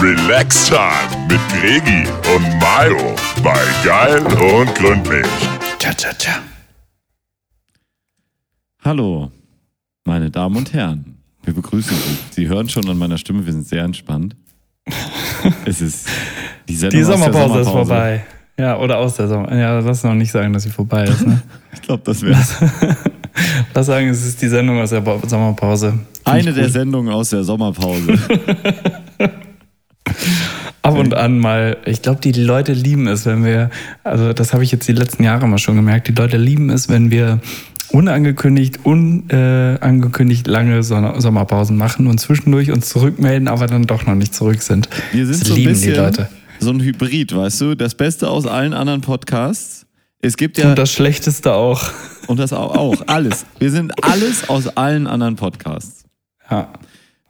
Relax Time mit Gregi und Mayo bei Geil und Gründlich. Tja, tja, tja. Hallo, meine Damen und Herren. Wir begrüßen Sie. Sie hören schon an meiner Stimme, wir sind sehr entspannt. Es ist die Sendung Die aus der Sommerpause, ist Sommerpause. vorbei. Ja, oder aus der Sommer. Ja, lass noch nicht sagen, dass sie vorbei ist. Ne? Ich glaube, das wäre lass sagen, es ist die Sendung aus der Sommerpause. Eine der. Sendungen aus der Sommerpause. Ab und an mal. Ich glaube, die Leute lieben es, wenn wir, also das habe ich jetzt die letzten Jahre mal schon gemerkt, die Leute lieben es, wenn wir unangekündigt, unangekündigt äh, lange Son- Sommerpausen machen und zwischendurch uns zurückmelden, aber dann doch noch nicht zurück sind. Wir sind das so ein lieben bisschen die Leute. so ein Hybrid, weißt du? Das Beste aus allen anderen Podcasts. Es gibt ja Und das Schlechteste auch. und das auch, auch alles. Wir sind alles aus allen anderen Podcasts. Ja.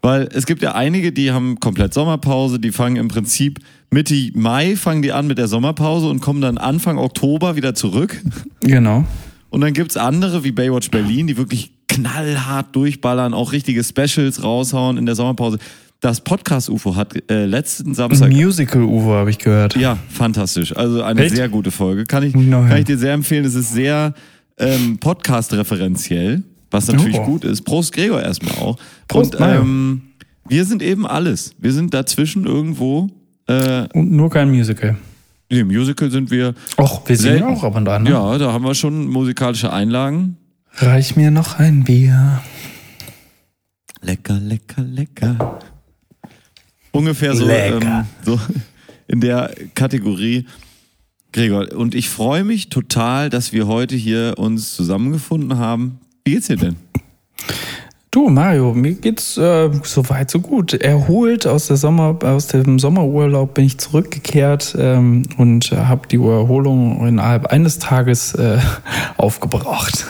Weil es gibt ja einige, die haben komplett Sommerpause, die fangen im Prinzip Mitte Mai fangen die an mit der Sommerpause und kommen dann Anfang Oktober wieder zurück. Genau. Und dann gibt's andere wie Baywatch Berlin, die wirklich knallhart durchballern, auch richtige Specials raushauen in der Sommerpause. Das Podcast-UFO hat äh, letzten Samstag. Musical Uwe habe ich gehört. Ja, fantastisch. Also eine Echt? sehr gute Folge. Kann ich, kann ich dir sehr empfehlen. Es ist sehr ähm, Podcast-referenziell, was natürlich Oh. gut ist. Prost Gregor erstmal auch. Prost, Und ähm, wir sind eben alles. Wir sind dazwischen irgendwo. Äh, Und nur kein Musical. Im Musical sind wir. Och, wir singen auch ab und an. Ne? Ja, da haben wir schon musikalische Einlagen. Reich mir noch ein Bier. Lecker, lecker, lecker. Ungefähr so, Lecker. ähm, so in der Kategorie. Gregor, und ich freue mich total, dass wir heute hier uns zusammengefunden haben. Wie geht's dir denn? Du, Mario, mir geht's äh, so weit, so gut. Erholt aus, der Sommer, aus dem Sommerurlaub bin ich zurückgekehrt ähm, und äh, habe die Erholung innerhalb eines Tages äh, aufgebraucht.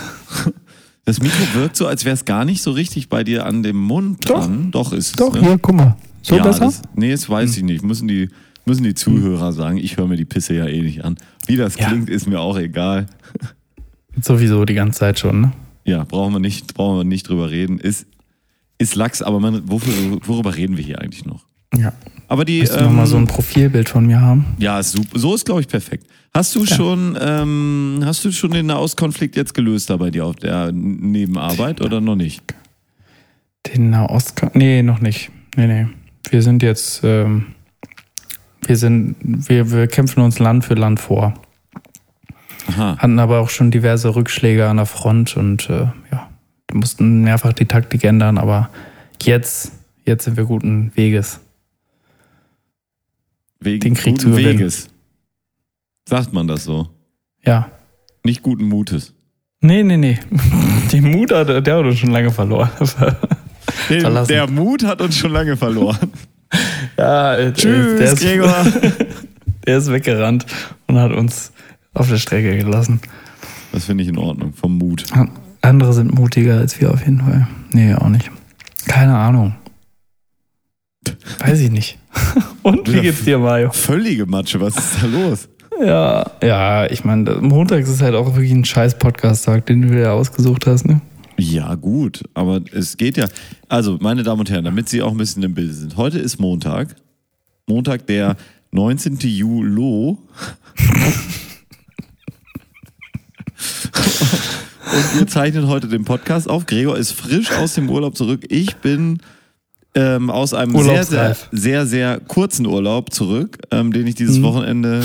Das Mikro wirkt so, als wäre es gar nicht so richtig bei dir an dem Mund Doch. dran. Doch, ist es. Doch, ne? hier, guck mal. So ja, besser? Das, nee, das weiß ich nicht. Müssen die, müssen die Zuhörer sagen. Ich höre mir die Pisse ja eh nicht an. Wie das Ja. klingt, ist mir auch egal. Sowieso die ganze Zeit schon, ne? Ja, brauchen wir nicht, brauchen wir nicht drüber reden. Ist, ist Lachs, aber man, wofür, worüber reden wir hier eigentlich noch? Ja. Aber die, Willst du mal so ein ähm, Profilbild von mir haben? ja, super. so ist, glaube ich, perfekt. Hast du schon, ähm, hast du schon den Nahostkonflikt jetzt gelöst da bei dir auf der Nebenarbeit oder noch nicht? Den Nahost... Nee, noch nicht. Nee, nee. Wir sind jetzt... Ähm, wir sind... Wir, wir kämpfen uns Land für Land vor. Aha. hatten aber auch schon diverse Rückschläge an der Front und äh, ja, mussten mehrfach die Taktik ändern, aber jetzt, jetzt sind wir guten Weges. Wegen Den Krieg zu gewinnen. Weges. Sagt man das so? Ja. Nicht guten Mutes. Nee, nee, nee. Den Mut hat der hat uns schon lange verloren. Den, der Mut hat uns schon lange verloren. ja, äh, Tschüss, der ist, Gregor. Der ist weggerannt und hat uns auf der Strecke gelassen. Das finde ich in Ordnung, vom Mut. Andere sind mutiger als wir auf jeden Fall. Nee, auch nicht. Keine Ahnung. Weiß ich nicht. Und wie geht's dir, Mario? Völlige Matsche, was ist da los? Ja, ja, ich meine, montags ist halt auch wirklich ein scheiß Podcast-Tag, den du dir ausgesucht hast, ne? Ja, gut, aber es geht ja. Also, meine Damen und Herren, damit Sie auch ein bisschen im Bild sind. Heute ist Montag. Montag, der 19. Juli. Und wir zeichnen heute den Podcast auf. Gregor ist frisch aus dem Urlaub zurück. Ich bin ähm, aus einem sehr, sehr, sehr, sehr kurzen Urlaub zurück, ähm, den ich dieses Wochenende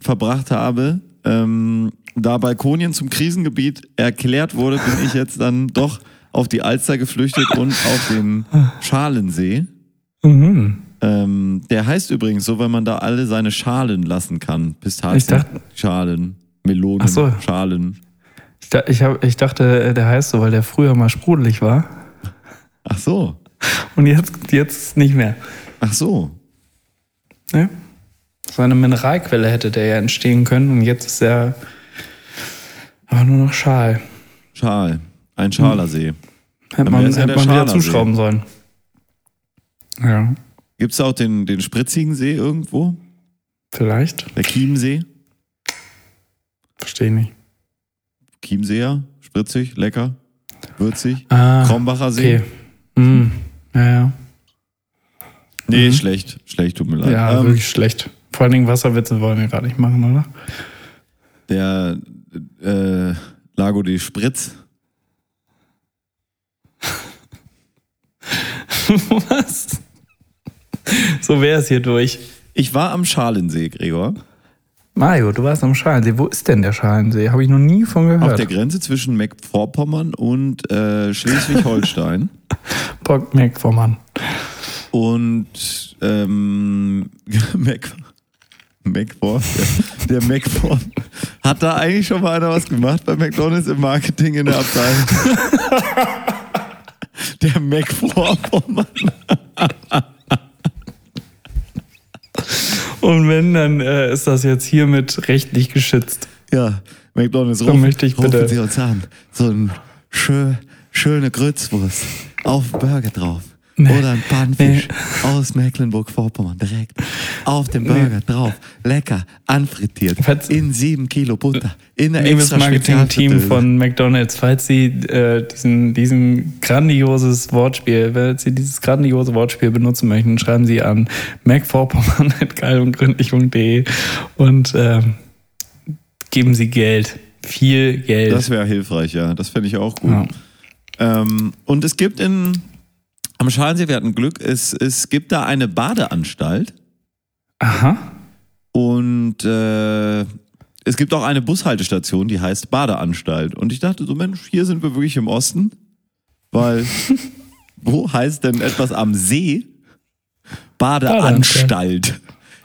verbracht habe. Ähm, da Balkonien zum Krisengebiet erklärt wurde, bin ich jetzt dann doch auf die Alster geflüchtet und auf den Schalensee. Mhm. Ähm, der heißt übrigens so, weil man da alle seine Schalen lassen kann. Pistazien, dachte- Schalen, Melonen, so. Schalen. Ich, hab, ich dachte, der heißt so, weil der früher mal sprudelig war. Ach so, Und jetzt, jetzt nicht mehr. ach so. Ne? So eine Mineralquelle hätte der ja entstehen können und jetzt ist er aber nur noch Schal. Schal, ein Schalersee. Hätte Dann man, hätte man wieder zuschrauben sollen. Ja, Gibt es auch den, den spritzigen See irgendwo? vielleicht. Der Chiemsee? Verstehe ich nicht. Chiemseer? Spritzig, lecker, würzig. Ah, Krombacher See. okay. Mm, ja, ja. Nee, schlecht. Schlecht, tut mir leid. Ja, Ähm, wirklich schlecht. Vor allen Dingen Wasserwitze wollen wir gerade nicht machen, oder? der äh, Lago de Spritz. Was? So wäre es hier durch. Ich war am Schalensee, Gregor. Mario, du warst am Schalensee. Wo ist denn der Schalensee? Habe ich noch nie von Auf gehört. der Grenze zwischen Mecklenburg-Vorpommern und äh, Schleswig-Holstein. Meckvormann. und ähm, Macfor, der, der hat da eigentlich schon mal einer was gemacht bei McDonalds im Marketing in der Abteilung? der Macfor, Und wenn, dann äh, ist das jetzt hiermit rechtlich geschützt. ja, McDonalds, rufen, möchte ich bitte- rufen Sie uns an. So ein schön, schöne Grützwurst auf Burger drauf. Oder ein Pannfisch aus Mecklenburg-Vorpommern direkt auf dem Burger drauf. Lecker, anfrittiert, Falls- in sieben Kilo Butter, in einer Liebes Marketing-Team von McDonalds, falls Sie äh, diesen, diesen grandioses Wortspiel, falls Sie dieses grandiose Wortspiel benutzen möchten, schreiben Sie an macvorpommern.geilundgründlich.de und ähm, geben Sie Geld. Viel Geld. Das wäre hilfreich, ja. Das fände ich auch gut. ja. Ähm, und es gibt in, am Schalensee, wir hatten Glück, es, es gibt da eine Badeanstalt Aha. und äh, es gibt auch eine Bushaltestation, die heißt Badeanstalt. Und ich dachte so, Mensch, hier sind wir wirklich im Osten, weil wo heißt denn etwas am See? Badeanstalt.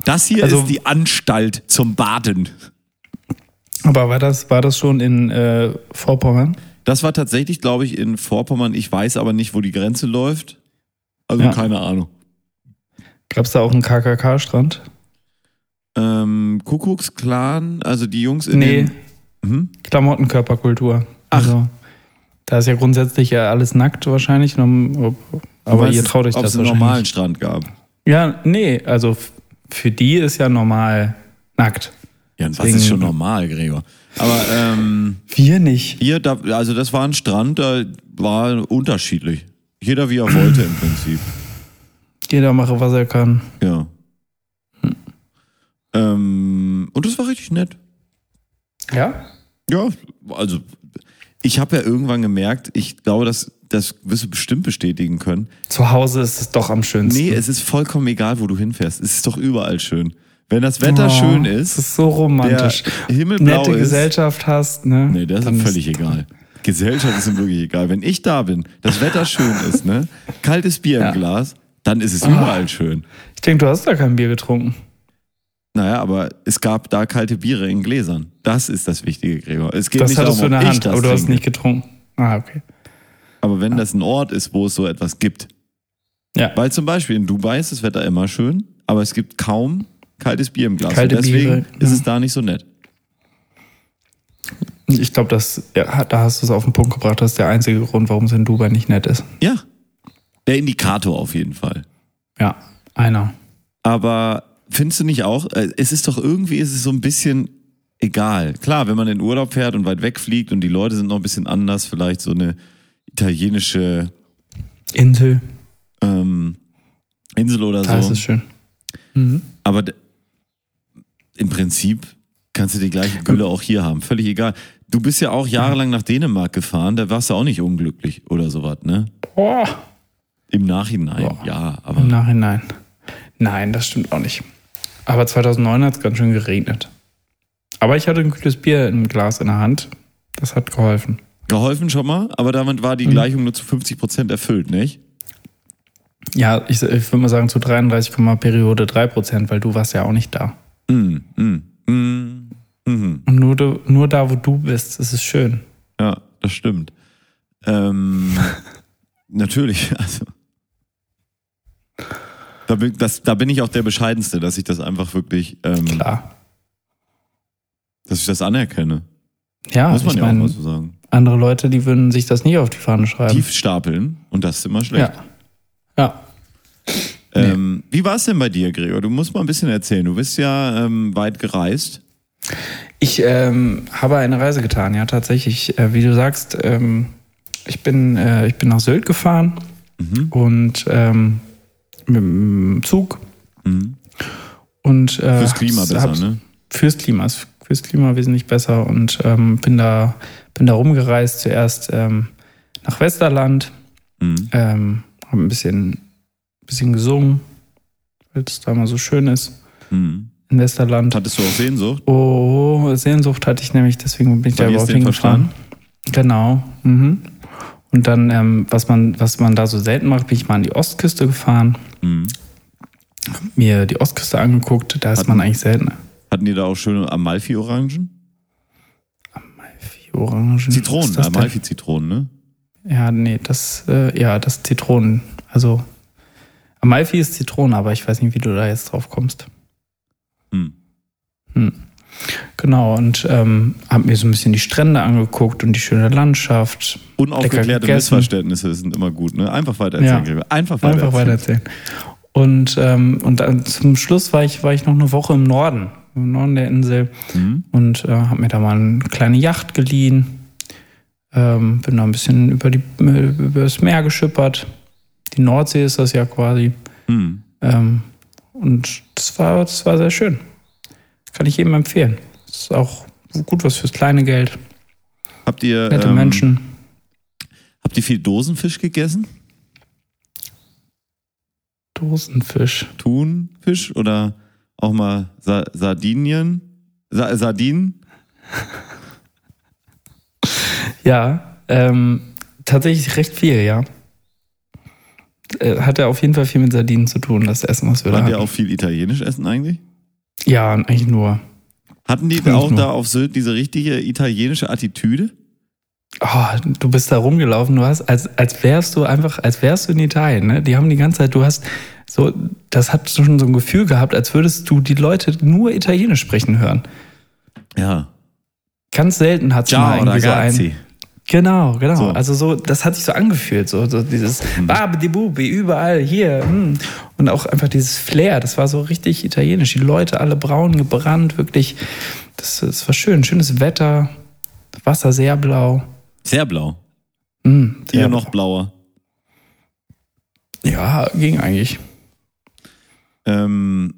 Das hier Also- ist die Anstalt zum Baden. Aber war das, war das schon in äh, Vorpommern? Das war tatsächlich, glaube ich, in Vorpommern. Ich weiß aber nicht, wo die Grenze läuft. Also Ja. keine Ahnung. Gab es da auch einen KKK-Strand? Ähm, Kuckucksklan, also die Jungs in Nee, den... Mhm. Klamottenkörperkultur. Also, da ist ja grundsätzlich ja alles nackt wahrscheinlich. nur- Aber ihr traut euch ob das es einen wahrscheinlich. normalen Strand gab. Ja, nee, also für die ist ja normal nackt. Ja, Deswegen- ist schon normal, Gregor? Aber ähm, Wir nicht. hier, da, also das war ein Strand, da war unterschiedlich. Jeder wie er wollte im Prinzip. Jeder mache, was er kann. Ja. Ähm, und das war richtig nett. Ja? Ja, also ich habe ja irgendwann gemerkt, ich glaube, das, das wirst du bestimmt bestätigen können. Zu Hause ist es doch am schönsten. Nee, es ist vollkommen egal, wo du hinfährst. Es ist doch überall schön. Wenn das Wetter Oh, schön Es ist, ist so romantisch. der Himmel blau Nette ist. Gesellschaft hast, ne? Nee, das dann ist völlig egal. Gesellschaft ist ihm wirklich egal. Wenn ich da bin, das Wetter schön ist, ne? Kaltes Bier Ja. im Glas, dann ist es Ah. überall schön. Ich denke, du hast da kein Bier getrunken. Naja, aber es gab da kalte Biere in Gläsern. Das ist das Wichtige, Gregor. Es geht Das nicht hattest darum, du in der Hand, aber du hast nicht getrunken. Ah, okay. Aber wenn das ein Ort ist, wo es so etwas gibt, Ja. weil zum Beispiel in Dubai ist das Wetter immer schön, aber es gibt kaum kaltes Bier im Glas. Kalte deswegen Biere, ist ja. es da nicht so nett. Ich glaube, das, ja, da hast du es auf den Punkt gebracht. Das ist der einzige Grund, warum es in Dubai nicht nett ist. Ja, der Indikator auf jeden Fall. Ja, einer. Aber findest du nicht auch, äh, es ist doch irgendwie, ist es so ein bisschen egal. Klar, wenn man in Urlaub fährt und weit weg fliegt und die Leute sind noch ein bisschen anders, vielleicht so eine italienische Insel, ähm, Insel oder da ist so. es schön. Mhm. Aber im Prinzip kannst du die gleiche Gülle auch hier haben. Völlig egal. Du bist ja auch jahrelang nach Dänemark gefahren, da warst du auch nicht unglücklich oder sowas, ne? Boah. Im Nachhinein, Boah. ja, aber Im Nachhinein. Nein, das stimmt auch nicht. Aber 2009 hat es ganz schön geregnet. Aber ich hatte ein kühles Bier im Glas in der Hand. Das hat geholfen. geholfen schon mal, aber damit war die Mhm. Gleichung nur zu 50 Prozent erfüllt, nicht? Ja, ich, ich würde mal sagen zu 33, Periode 3 Prozent, weil du warst ja auch nicht da. Mm, mm, mm, mhm. Und nur, du, nur da, wo du bist, ist es schön. Ja, das stimmt. Ähm, natürlich, also. Da bin, das, da bin ich auch der Bescheidenste, dass ich das einfach wirklich, ähm, Klar. dass ich das anerkenne. Ja, Muss man ja auch meine, mal so sagen. andere Leute, die würden sich das nie auf die Fahne schreiben. Tief stapeln und das ist immer schlecht. Ja. Ja. Ähm, wie war es denn bei dir, Gregor? Du musst mal ein bisschen erzählen. Du bist ja ähm, weit gereist. Ich ähm, habe eine Reise getan, ja, tatsächlich. Äh, wie du sagst, ähm, ich, bin, äh, ich bin nach Sylt gefahren und ähm, mit dem Zug. Und, äh, Fürs Klima besser, ne? Fürs Klima, fürs Klima wesentlich besser und ähm, bin da bin da rumgereist zuerst ähm, nach Westerland, Mhm. ähm, habe ein bisschen bisschen gesungen, weil es da mal so schön ist Mhm. In Westerland. Hattest du auch Sehnsucht? Oh, Sehnsucht hatte ich nämlich, deswegen bin ich da überhaupt hingefahren. Genau. Mhm. Und dann, ähm, was man, was man da so selten macht, bin ich mal an die Ostküste gefahren, Mhm. mir die Ostküste angeguckt, da ist Hatten- man eigentlich seltener. Hatten die da auch schöne Amalfi-Orangen? Orangen. Zitronen? Amalfi-Zitronen, ne? Ja, nee, das, äh, ja, das Zitronen. Also, Amalfi ist Zitrone, aber ich weiß nicht, wie du da jetzt drauf kommst. Hm. Genau, und ähm, hab mir so ein bisschen die Strände angeguckt und die schöne Landschaft. Unaufgeklärte. Missverständnisse sind immer gut, ne? Einfach weiter erzählen, Ja. Einfach weiter Einfach weiter erzählen. Und, ähm, und dann zum Schluss war ich, war ich noch eine Woche im Norden, im Norden der Insel Mhm. und äh, habe mir da mal eine kleine Yacht geliehen. Ähm, bin da ein bisschen über, die, über das Meer geschippert. Die Nordsee ist das ja quasi. Mhm. Ähm, und das war, das war sehr schön. Kann ich jedem empfehlen. Das ist auch gut was fürs kleine Geld. Habt ihr, Nette ähm, Menschen. habt ihr viel Dosenfisch gegessen? Dosenfisch. Thunfisch oder auch mal Sa Sardinien? Sa Sardinen? Ja, ähm, tatsächlich recht viel, ja. Äh, Hatte auf jeden Fall viel mit Sardinen zu tun, das Essen, was wir da Waren die hatten. auch viel Italienisch essen eigentlich? Ja, eigentlich nur. Hatten die auch nur. da auf Sylt diese richtige italienische Attitüde? Oh, du bist da rumgelaufen, du hast, als, als wärst du einfach, als wärst du in Italien, ne? Die haben die ganze Zeit, du hast so, das hat schon so ein Gefühl gehabt, als würdest du die Leute nur Italienisch sprechen hören. Ja. Ganz selten hat es mal Ciao, irgendwie so ein. Genau, genau. So. Also so, das hat sich so angefühlt, so, so dieses Mhm. Babidi-Bubi, überall hier. hm. Und auch einfach dieses Flair, das war so richtig italienisch. Die Leute alle braun gebrannt, wirklich. Das, das war schön. Schönes Wetter, Wasser sehr blau. Sehr blau. Hm, sehr Hier noch blauer. Ja, ging eigentlich. Ähm,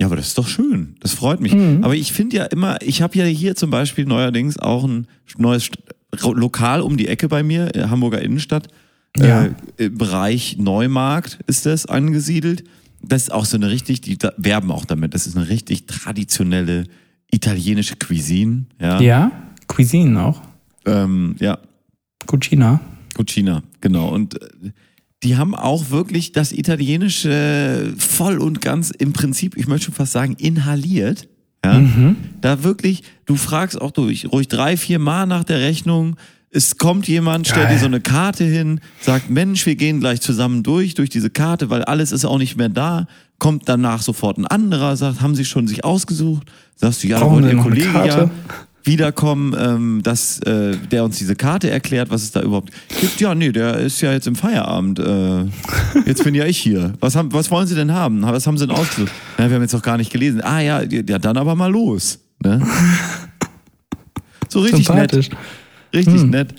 ja, aber das ist doch schön. Das freut mich. Mhm. Aber ich finde ja immer, ich habe ja hier zum Beispiel neuerdings auch ein neues Lokal um die Ecke bei mir, äh, Hamburger Innenstadt. Ja. Äh, im Bereich Neumarkt ist das angesiedelt. Das ist auch so eine richtig, die werben auch damit. Das ist eine richtig traditionelle italienische Cuisine. Ja. Ja, Cuisine auch. Ähm, ja. Cucina. Cucina, genau. Und äh, die haben auch wirklich das Italienische voll und ganz im Prinzip, ich möchte schon fast sagen, inhaliert. Ja? Da wirklich, du fragst auch durch, ruhig drei, vier Mal nach der Rechnung. Es kommt jemand, stellt Geil. dir so eine Karte hin, sagt, Mensch, wir gehen gleich zusammen durch, durch diese Karte, weil alles ist auch nicht mehr da. Kommt danach sofort ein anderer, sagt, haben sie schon sich ausgesucht? Sagst du, ja, Brauchen wollte Sie ihr Kollege ja? Wiederkommen, ähm, dass äh, der uns diese Karte erklärt, was es da überhaupt gibt. Ja, nee, der ist ja jetzt im Feierabend. Äh, jetzt bin ja ich hier. Was, haben, was wollen Sie denn haben? Was haben Sie denn ausgesucht? Na, wir haben jetzt noch gar nicht gelesen. Ah ja, ja, dann aber mal los. Ne? So richtig nett. Richtig nett.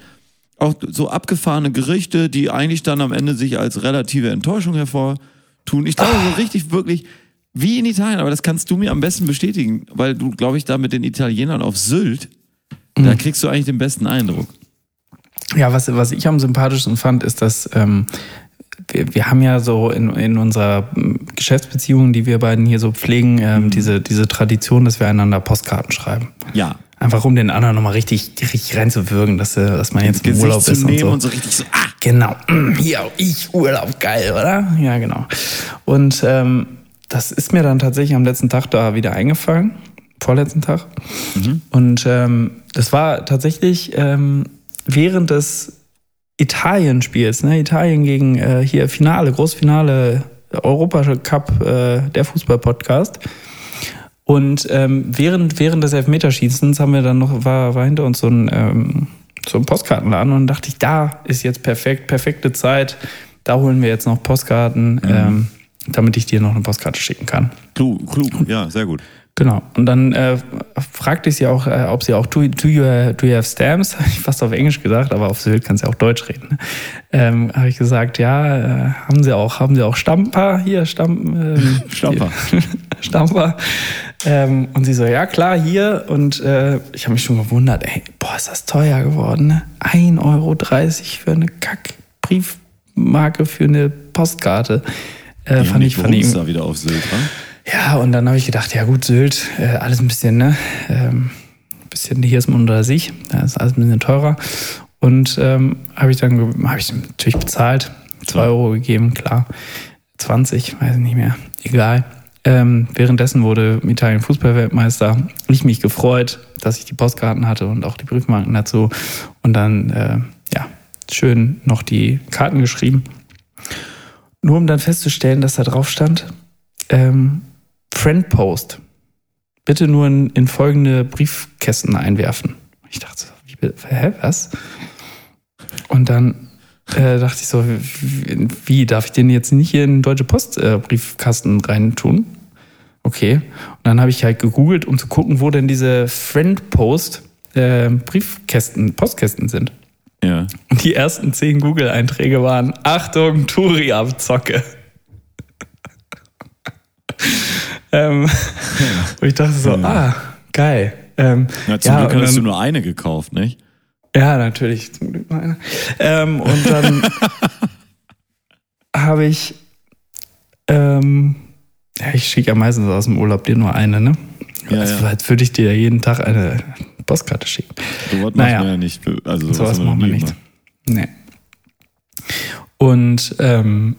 Auch so abgefahrene Gerichte, die eigentlich dann am Ende sich als relative Enttäuschung hervortun. Ich glaube, so richtig wirklich wie in Italien, aber das kannst du mir am besten bestätigen, weil du, glaube ich, da mit den Italienern auf Sylt, da kriegst du eigentlich den besten Eindruck. Ja, was, was ich am sympathischsten fand, ist, dass ähm, wir, wir haben ja so in, in unserer ähm, Geschäftsbeziehung, die wir beiden hier so pflegen, ähm, diese, diese Tradition, dass wir einander Postkarten schreiben. Ja. Einfach um den anderen nochmal richtig, richtig reinzuwirken, dass, äh, dass man jetzt im Gesicht Urlaub ist und so. und so richtig so, ah, Genau. Hier, ich Urlaub, geil, oder? Ja, genau. Und ähm, das ist mir dann tatsächlich am letzten Tag da wieder eingefallen. Vorletzten Tag. Und ähm, das war tatsächlich ähm, während des Italien-Spiels, ne? Italien gegen äh, hier Finale, Großfinale, Europacup, äh, der Fußball-Podcast. Und ähm, während, während des Elfmeterschießens haben wir dann noch, war, war hinter uns so ein, ähm, so ein Postkartenladen und dachte ich, da ist jetzt perfekt, perfekte Zeit. Da holen wir jetzt noch Postkarten, ähm, damit ich dir noch eine Postkarte schicken kann. klug, klug, ja, sehr gut. Genau. Und dann äh, fragte ich sie auch, äh, ob sie auch do, do, you, do you have stamps? Habe ich fast auf Englisch gesagt, aber auf Sylt kann sie auch Deutsch reden. Ne? Ähm, Habe ich gesagt, ja, äh, haben sie auch, haben sie auch Stamper hier, Stamp, ähm, Stamper. Stamper. Ähm, und sie so, ja klar, hier. Und äh, ich habe mich schon gewundert, ey, boah, ist das teuer geworden, ne? 1,30 Euro für eine Kackbriefmarke für eine Postkarte. Äh, fand ich, fand ich, da wieder auf Sylt, wa? ja, und dann habe ich gedacht, ja gut, Sylt, äh, alles ein bisschen, ne? Ähm, ein bisschen, hier ist man unter sich, da ist alles ein bisschen teurer. Und ähm, habe ich dann hab ich natürlich bezahlt, 2 Ja. Euro gegeben, klar. 20, weiß ich nicht mehr, egal. Ähm, währenddessen wurde Italien Fußballweltmeister. Ich mich gefreut, dass ich die Postkarten hatte und auch die Briefmarken dazu. Und dann, äh, ja, schön noch die Karten geschrieben. Nur um dann festzustellen, dass da drauf stand, ähm, Friend Post. Bitte nur in, in folgende Briefkästen einwerfen. Ich dachte, wie, hä, was? Und dann äh, dachte ich so, wie, wie darf ich den jetzt nicht hier in den Deutsche Post äh, Briefkasten reintun? Okay. Und dann habe ich halt gegoogelt, um zu gucken, wo denn diese Friend Post äh, Briefkästen, Postkästen sind. Ja. Und die ersten zehn Google-Einträge waren: Achtung, Touri-Abzocke. ähm, und ich dachte so: Ah, geil. Ähm, ja zum Glück hast du nur eine gekauft, nicht? ja, natürlich, zum Glück mal eine. Ähm, und dann habe ich, ähm, ja, ich schicke ja meistens aus dem Urlaub dir nur eine, ne? Ja, als, ja. als würde ich dir ja jeden Tag eine Postkarte schicken. So was Naja. machen wir ja nicht. Also wir noch machen wir nicht. Nee. Und ähm,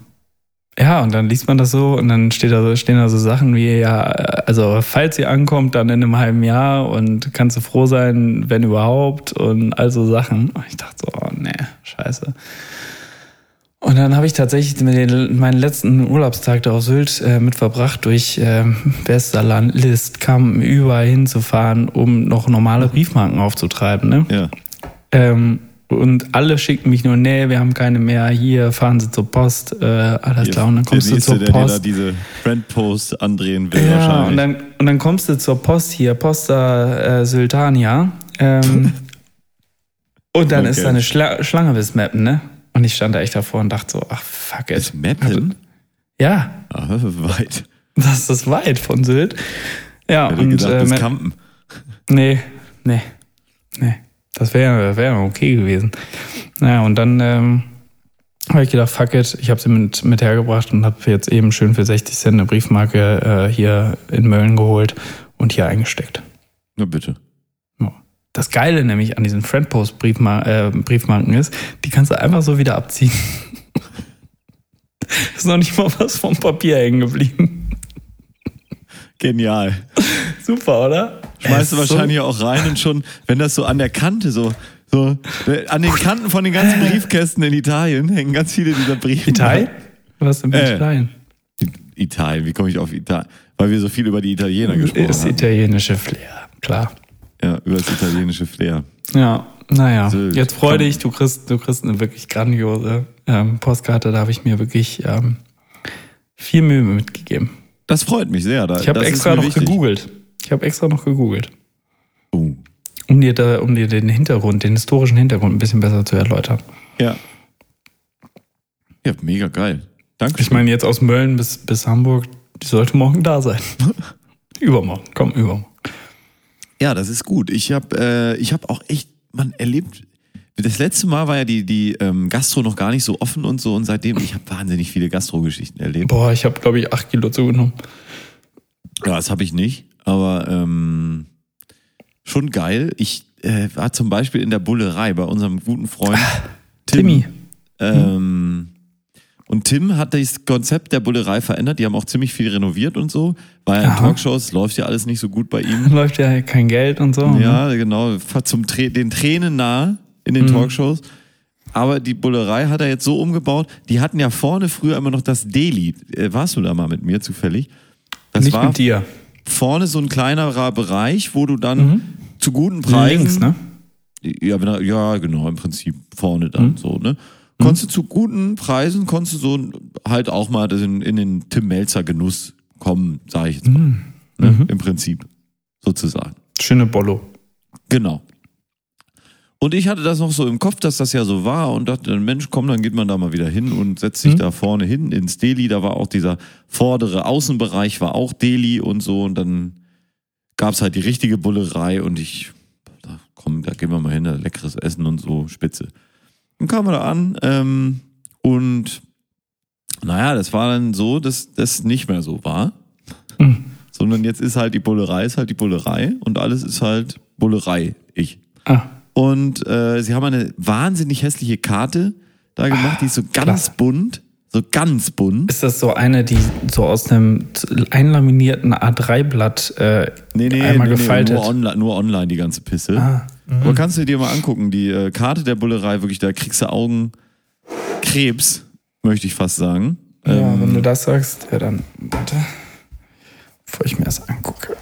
ja, und dann liest man das so und dann steht da so, stehen da so Sachen wie, ja, also falls sie ankommt, dann in einem halben Jahr und kannst du froh sein, wenn überhaupt und all so Sachen. Und ich dachte so, oh nee, scheiße. Und dann habe ich tatsächlich den, meinen letzten Urlaubstag da auf Sylt äh, mit verbracht, durch ähm, Westerland, List, Kampen, überall hinzufahren, um noch normale Briefmarken aufzutreiben. Ne? Ja. Ähm, und alle schickten mich nur, nee, wir haben keine mehr, hier fahren sie zur Post, äh, alles klar. Und dann kommst der du nächste, zur der dir da Post. diese Friend-Post andrehen will Ja, wahrscheinlich. und dann, und dann kommst du zur Post hier, Posta äh, Syltania. Ähm, und dann ist Okay. da eine Schla Schlange bis Mappen, ne? Und ich stand da echt davor und dachte so, ach fuck it. Ist Mappen? Ja, Ah, weit. das ist weit von Sylt. Ja, Hätte und gedacht, äh, bis Kampen. Nee, nee, nee. Das wäre wär okay gewesen. Naja, und dann ähm, habe ich gedacht, fuck it, ich habe sie mit, mit hergebracht und habe jetzt eben schön für 60 Cent eine Briefmarke äh, hier in Mölln geholt und hier eingesteckt. Na bitte. Das Geile nämlich an diesen Friendpost-Briefmarken äh, ist, die kannst du einfach so wieder abziehen. ist noch nicht mal was vom Papier hängen geblieben. Genial. Super, oder? Schmeißt du ist so- wahrscheinlich auch rein und schon, wenn das so an der Kante so, so, äh, an den Kanten von den ganzen Briefkästen in Italien hängen ganz viele dieser Briefe. Italien? Was denn Äh. Italien? Italien, wie komme ich auf Italien? Weil wir so viel über die Italiener gesprochen Das haben. italienische Flair, klar. Ja, über das italienische Flair. Ja, naja. Sylt. Jetzt freu dich, du kriegst, du kriegst eine wirklich grandiose ähm, Postkarte. Da habe ich mir wirklich ähm, viel Mühe mitgegeben. Das freut mich sehr. Da, Ich habe extra noch wichtig. gegoogelt. Ich habe extra noch gegoogelt, Oh. um dir, da, um dir den Hintergrund, den historischen Hintergrund ein bisschen besser zu erläutern. Ja. Ja, mega geil. Danke. Ich meine, jetzt aus Mölln bis, bis Hamburg, die sollte morgen da sein. übermorgen, komm, übermorgen. Ja, das ist gut. Ich habe äh, ich hab auch echt, man erlebt. Das letzte Mal war ja die, die ähm, Gastro noch gar nicht so offen und so und seitdem, ich habe wahnsinnig viele Gastro-Geschichten erlebt. Boah, ich habe, glaube ich, acht Kilo zugenommen. Ja, das habe ich nicht, aber ähm, schon geil. Ich äh, war zum Beispiel in der Bullerei bei unserem guten Freund Tim. Timmy. Ähm, und Tim hat das Konzept der Bullerei verändert. Die haben auch ziemlich viel renoviert und so. War ja. Talkshows, läuft ja alles nicht so gut bei ihm. Läuft ja kein Geld und so. ne? Ja, genau. Fast Zum Trä den Tränen nah in den Talkshows. Aber die Bullerei hat er jetzt so umgebaut. Die hatten ja vorne früher immer noch das Deli. Äh, warst du da mal mit mir zufällig? Das Nicht war mit dir. vorne so ein kleinerer Bereich, wo du dann zu guten Preisen. Links, ne? Ja, ja, genau, im Prinzip vorne dann so, ne? Konntest du zu guten Preisen, konntest du so halt auch mal in, in den Tim Melzer Genuss kommen, sage ich jetzt mal. Ne? Im Prinzip. sozusagen. Schöne Bollo. Genau. Und ich hatte das noch so im Kopf, dass das ja so war und dachte, Mensch, komm, dann geht man da mal wieder hin und setzt sich Mhm. da vorne hin ins Deli. Da war auch dieser vordere Außenbereich, war auch Deli und so. Und dann gab es halt die richtige Bullerei und ich, da, komm, da gehen wir mal hin, da leckeres Essen und so, spitze. Dann kamen wir da an ähm, und naja, das war dann so, dass das nicht mehr so war. Mhm. Sondern jetzt ist halt die Bullerei, ist halt die Bullerei und alles ist halt Bullerei, ich. Ah, Und äh, sie haben eine wahnsinnig hässliche Karte da gemacht, die ist so ganz klasse. bunt. So ganz bunt. ist das so eine, die so aus einem einlaminierten A3-Blatt äh, einmal gefaltet? nur, online, nur online die ganze Pisse. Ah, Aber kannst du dir mal angucken, die äh, Karte der Bullerei, wirklich, da kriegst du Augenkrebs, möchte ich fast sagen. ja, Ähm, wenn du das sagst, ja dann, warte, bevor ich mir das angucke.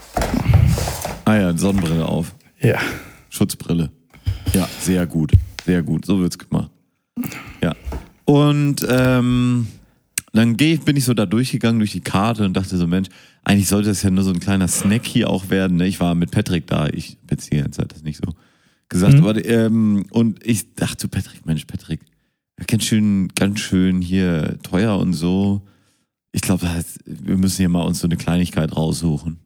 ah ja, Sonnenbrille auf. Ja. Schutzbrille. Ja, sehr gut. Sehr gut. So wird's gemacht. Ja. Und ähm, dann geh, bin ich so da durchgegangen durch die Karte und dachte so, Mensch, eigentlich sollte das ja nur so ein kleiner Snack hier auch werden. Ne? Ich war mit Patrick da, ich beziehe jetzt hat das nicht so gesagt, Mhm. aber ähm, und ich dachte zu Patrick, Mensch, Patrick, ganz schön, ganz schön hier teuer und so. Ich glaube, wir müssen hier mal uns so eine Kleinigkeit raussuchen.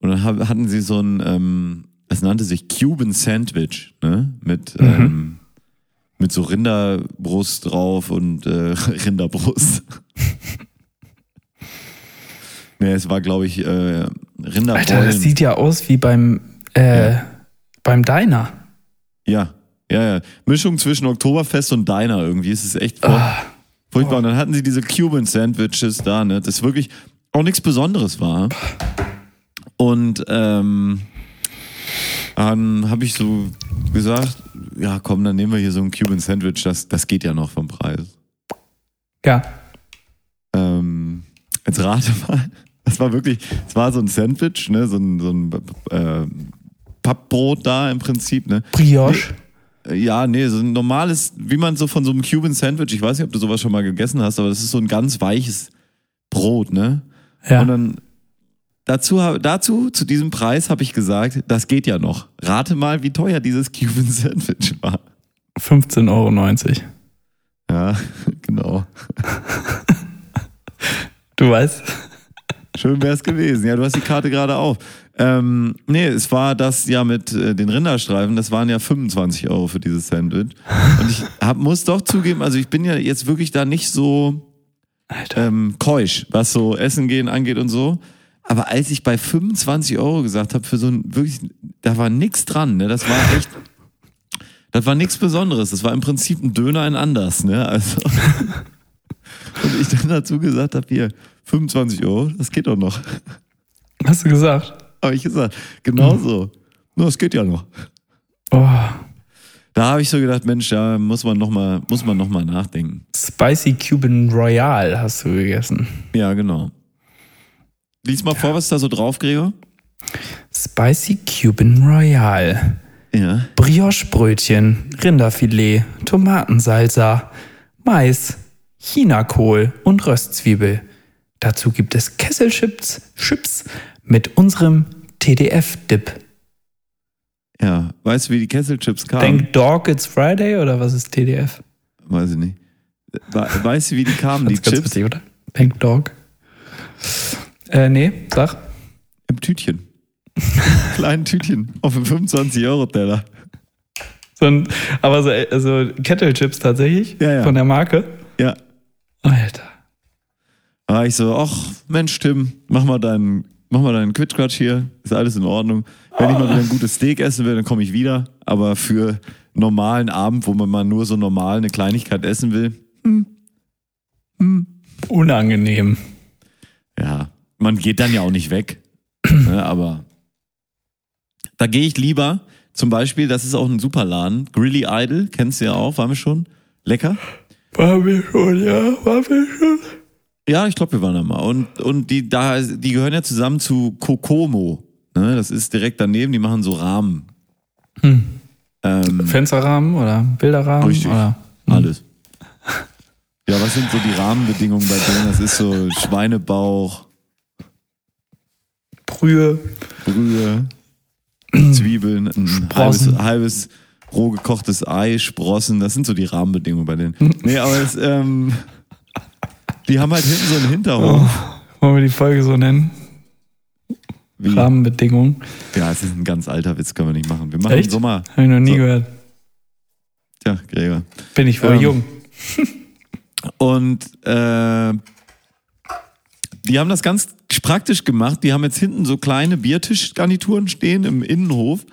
Und dann hatten sie so ein, ähm, es nannte sich Cuban Sandwich, ne? Mit, Mhm. ähm, mit so Rinderbrust drauf und äh, Rinderbrust. nee, es war, glaube ich, äh, Rinderbollen. Alter, das sieht ja aus wie beim, äh, beim Diner. Ja, ja, ja. Mischung zwischen Oktoberfest und Diner irgendwie. Es ist echt Ah. furchtbar. Und dann hatten sie diese Cuban Sandwiches da, ne? Das wirklich auch nichts Besonderes war. Und ähm, dann habe ich so gesagt, ja komm, dann nehmen wir hier so ein Cuban Sandwich, das, das geht ja noch vom Preis. Ja. Ähm, jetzt rate mal, das war wirklich, es war so ein Sandwich, ne, so ein, so ein äh, Pappbrot da im Prinzip, ne. Brioche. Ja, nee, so ein normales, wie man so von so einem Cuban Sandwich, ich weiß nicht, ob du sowas schon mal gegessen hast, aber das ist so ein ganz weiches Brot, ne? Ja. Und dann dazu, dazu zu diesem Preis habe ich gesagt, das geht ja noch. Rate mal, wie teuer dieses Cuban Sandwich war. 15,90 Euro. Ja, genau. Du weißt? Schön wäre es gewesen. Ja, du hast die Karte gerade auf. Ähm, nee, es war das ja mit äh, den Rinderstreifen, das waren ja 25 Euro für dieses Sandwich. Und ich hab, muss doch zugeben, also ich bin ja jetzt wirklich da nicht so ähm, keusch, was so Essen gehen angeht und so. Aber als ich bei 25 Euro gesagt habe, für so ein wirklich, da war nix dran, ne? Das war echt, das war nichts Besonderes. Das war im Prinzip ein Döner in anders, ne? Also. Und ich dann dazu gesagt habe, hier, 25 Euro, das geht doch noch. Hast du gesagt? Habe ich gesagt, genau so. Nur, es geht ja noch. Oh, Da habe ich so gedacht, Mensch, da muss man nochmal, muss man noch mal nachdenken. Spicy Cuban Royale hast du gegessen. Ja, genau. Lies mal vor, was da so drauf, Gregor? Spicy Cuban Royale. Ja. Brioche-Brötchen, Rinderfilet, Tomatensalsa, Mais, Chinakohl und Röstzwiebel. Dazu gibt es Kesselchips Chips mit unserem TDF-Dip. Ja. Weißt du, wie die Kesselchips kamen? Denk Dog It's Friday oder was ist TDF? Weiß ich nicht. We- Weißt du, wie die kamen, die Chips? witzig, oder? Denk Dog. Äh, nee, sag. Im Tütchen. Kleinen Tütchen. Auf dem 25-Euro-Teller. So ein, aber so also Kettle-Chips tatsächlich Ja, ja. von der Marke. Ja. Alter. Da war ich so, ach, Mensch, Tim, mach mal deinen, mach mal deinen Quitschquatsch hier. Ist alles in Ordnung. Wenn ich mal wieder ein gutes Steak essen will, dann komme ich wieder. Aber für einen normalen Abend, wo man mal nur so normal eine Kleinigkeit essen will, Unangenehm. ja, man geht dann ja auch nicht weg. ne, aber da gehe ich lieber, zum Beispiel, das ist auch ein super Laden, Grilly Idol, kennst du ja auch, waren wir schon? Lecker? War wir schon, ja, war wir schon. Ja, ich glaube, wir waren da mal. Und, und die, da, die gehören ja zusammen zu Kokomo. Ne? Das ist direkt daneben, die machen so Rahmen. Hm. Ähm, Fensterrahmen oder Bilderrahmen? Richtig. Oder? alles. Ja, was sind so die Rahmenbedingungen bei denen? Das ist so Schweinebauch, Brühe. Brühe, Zwiebeln, ein halbes, halbes roh gekochtes Ei, Sprossen, das sind so die Rahmenbedingungen bei denen. Nee, aber es, ähm, die haben halt hinten so einen Hinterhof. Wollen wir die Folge so nennen? Wie, Rahmenbedingungen. ja, es ist ein ganz alter Witz, können wir nicht machen. Wir machen Echt? im Sommer. Habe ich noch nie So. gehört. Tja, Gregor. Bin ich voll Ähm, jung. Und äh, die haben das ganz praktisch gemacht. Die haben jetzt hinten so kleine Biertischgarnituren stehen im Innenhof.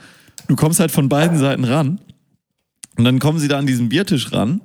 Du kommst halt von beiden Seiten ran. Und dann kommen sie da an diesen Biertisch ran.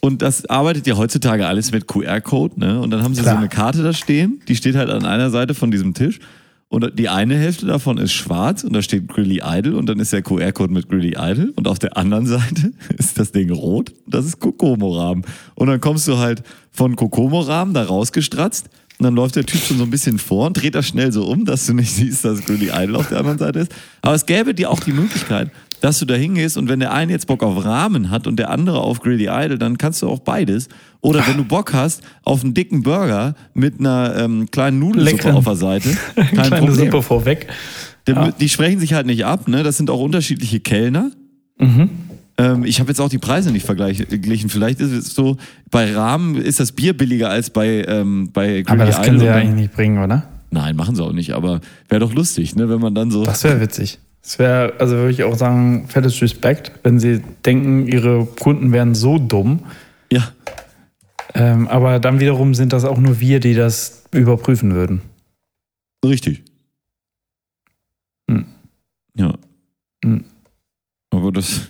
Und das arbeitet ja heutzutage alles mit QR-Code, ne? Und dann haben sie Klar. so eine Karte da stehen, die steht halt an einer Seite von diesem Tisch. Und die eine Hälfte davon ist schwarz und da steht Grilly Idol und dann ist der QR-Code mit Grilly Idol und auf der anderen Seite ist das Ding rot, das ist Kokomo-Rahmen. Und dann kommst du halt von Kokomo-Rahmen da rausgestratzt und dann läuft der Typ schon so ein bisschen vor und dreht das schnell so um, dass du nicht siehst, dass Grilly Idol auf der anderen Seite ist. Aber es gäbe dir auch die Möglichkeit, dass du da hingehst und wenn der eine jetzt Bock auf Rahmen hat und der andere auf Grilly Idol, dann kannst du auch beides. Oder wenn du Bock hast auf einen dicken Burger mit einer ähm, kleinen Nudelsuppe auf der Seite, kein Kleine Problem. Suppe vorweg. Die, Ja. die sprechen sich halt nicht ab, ne? Das sind auch unterschiedliche Kellner. Mhm. Ähm, ich habe jetzt auch die Preise nicht verglichen. Vielleicht ist es so, bei Rahmen ist das Bier billiger als bei, ähm, bei Aber Grilly das können sie ja eigentlich nicht bringen, oder? Nein, machen sie auch nicht, aber wäre doch lustig, ne? Wenn man dann so. Das wäre witzig. Das wäre, also würde ich auch sagen, fettes Respekt, wenn sie denken, ihre Kunden wären so dumm. Ja. Ähm, aber dann wiederum sind das auch nur wir, die das überprüfen würden. Richtig. Hm. Ja. Hm. Aber das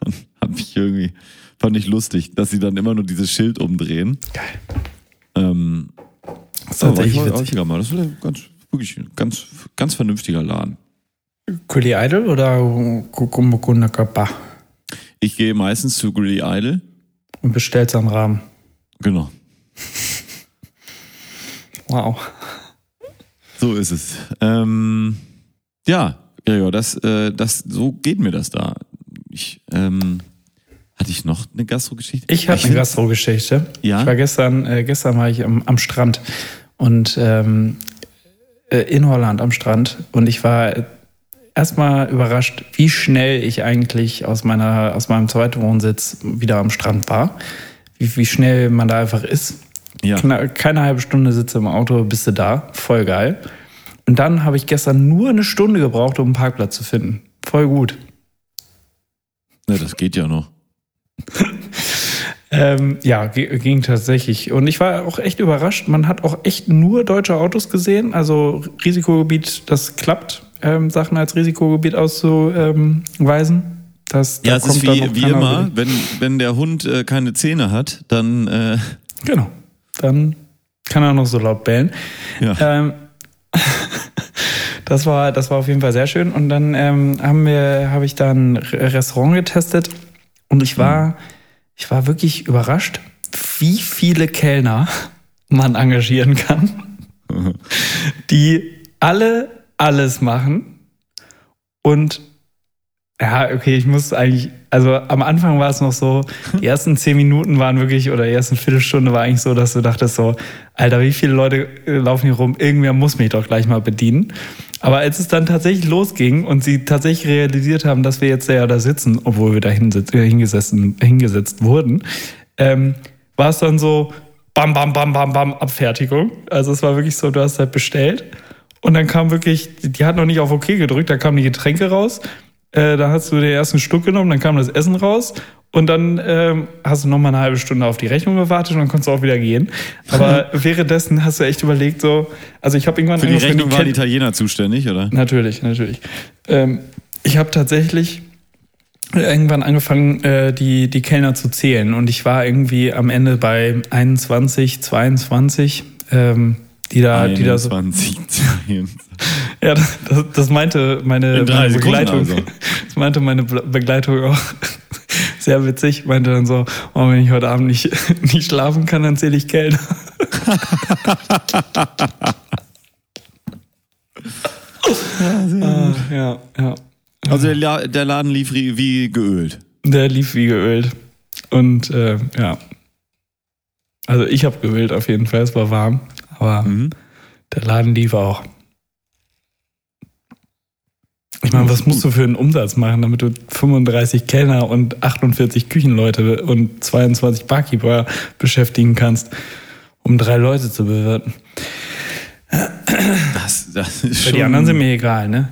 hat mich irgendwie, fand ich lustig, dass sie dann immer nur dieses Schild umdrehen. Geil. Ähm, Das ist aber ich tatsächlich wollte witzig. häufiger mal. Das ist ganz, wirklich ein ganz, ganz vernünftiger Laden. Kuli Idol oder Kukumbukunakapa? Ich gehe meistens zu Grilly Idol. Und bestellst am Rahmen. Genau. Wow. So ist es. Ähm, ja, Gregor, das, äh, das, so geht mir das da. Ich, ähm, hatte ich noch eine Gastro-Geschichte? Ich habe eine Gastro-Geschichte. Ja? Ich war gestern, äh, gestern war ich am, am Strand und ähm, äh, in Holland am Strand und ich war erstmal überrascht, wie schnell ich eigentlich aus meiner aus meinem zweiten Wohnsitz wieder am Strand war. Wie, wie schnell man da einfach ist. Ja. Kna- Keine halbe Stunde sitze im Auto, bist du da. Voll geil. Und dann habe ich gestern nur eine Stunde gebraucht, um einen Parkplatz zu finden. Voll gut. Ne, das geht ja noch. Ähm, ja, ging tatsächlich. Und ich war auch echt überrascht. Man hat auch echt nur deutsche Autos gesehen. Also Risikogebiet, das klappt, ähm, Sachen als Risikogebiet auszuweisen. Das, da Ja, es ist wie, wie immer, wenn, wenn der Hund äh, keine Zähne hat, dann äh, Genau. Dann kann er noch so laut bellen. ja. Ähm, das war, das war auf jeden Fall sehr schön. Und dann ähm, haben wir, habe ich da ein Re- Restaurant getestet und ich war, ich war wirklich überrascht, wie viele Kellner man engagieren kann, die alle alles machen und ja, okay, ich muss eigentlich, also am Anfang war es noch so, die ersten zehn Minuten waren wirklich, oder die ersten Viertelstunde war eigentlich so, dass du dachtest so, Alter, wie viele Leute äh, laufen hier rum? Irgendwer muss mich doch gleich mal bedienen. Aber als es dann tatsächlich losging und sie tatsächlich realisiert haben, dass wir jetzt ja da sitzen, obwohl wir da äh, hingesessen, hingesetzt wurden, ähm, war es dann so, bam, bam, bam, bam, bam, Abfertigung. Also es war wirklich so, du hast halt bestellt und dann kam wirklich, die hat noch nicht auf OK gedrückt, da kamen die Getränke raus. Äh, da hast du den ersten Stück genommen, dann kam das Essen raus und dann ähm, hast du noch mal eine halbe Stunde auf die Rechnung gewartet und dann konntest du auch wieder gehen. Aber währenddessen hast du echt überlegt, so, also ich habe irgendwann Für die Rechnung waren Italiener zuständig, oder? Natürlich, natürlich. Ähm, ich habe tatsächlich irgendwann angefangen, äh, die, die Kellner zu zählen. Und ich war irgendwie am Ende bei 21, 22, ähm, die da, die da so. 21, 22. Ja, das, das, meinte meine, meine Begleitung. also. Das meinte meine Be- Begleitung auch. Sehr witzig. Meinte dann so, oh, wenn ich heute Abend nicht, nicht schlafen kann, dann zähle ich Kellner. Ah, ja, ja. Also der, La der Laden lief wie geölt. Der lief wie geölt. Und äh, ja. Also ich habe geölt auf jeden Fall, es war warm. Aber Mhm. der Laden lief auch. Ich meine, was musst du für einen Umsatz machen, damit du 35 Kellner und 48 Küchenleute und 22 Barkeeper beschäftigen kannst, um drei Leute zu bewirten? Das, das ist Für schon, die anderen sind mir egal, ne?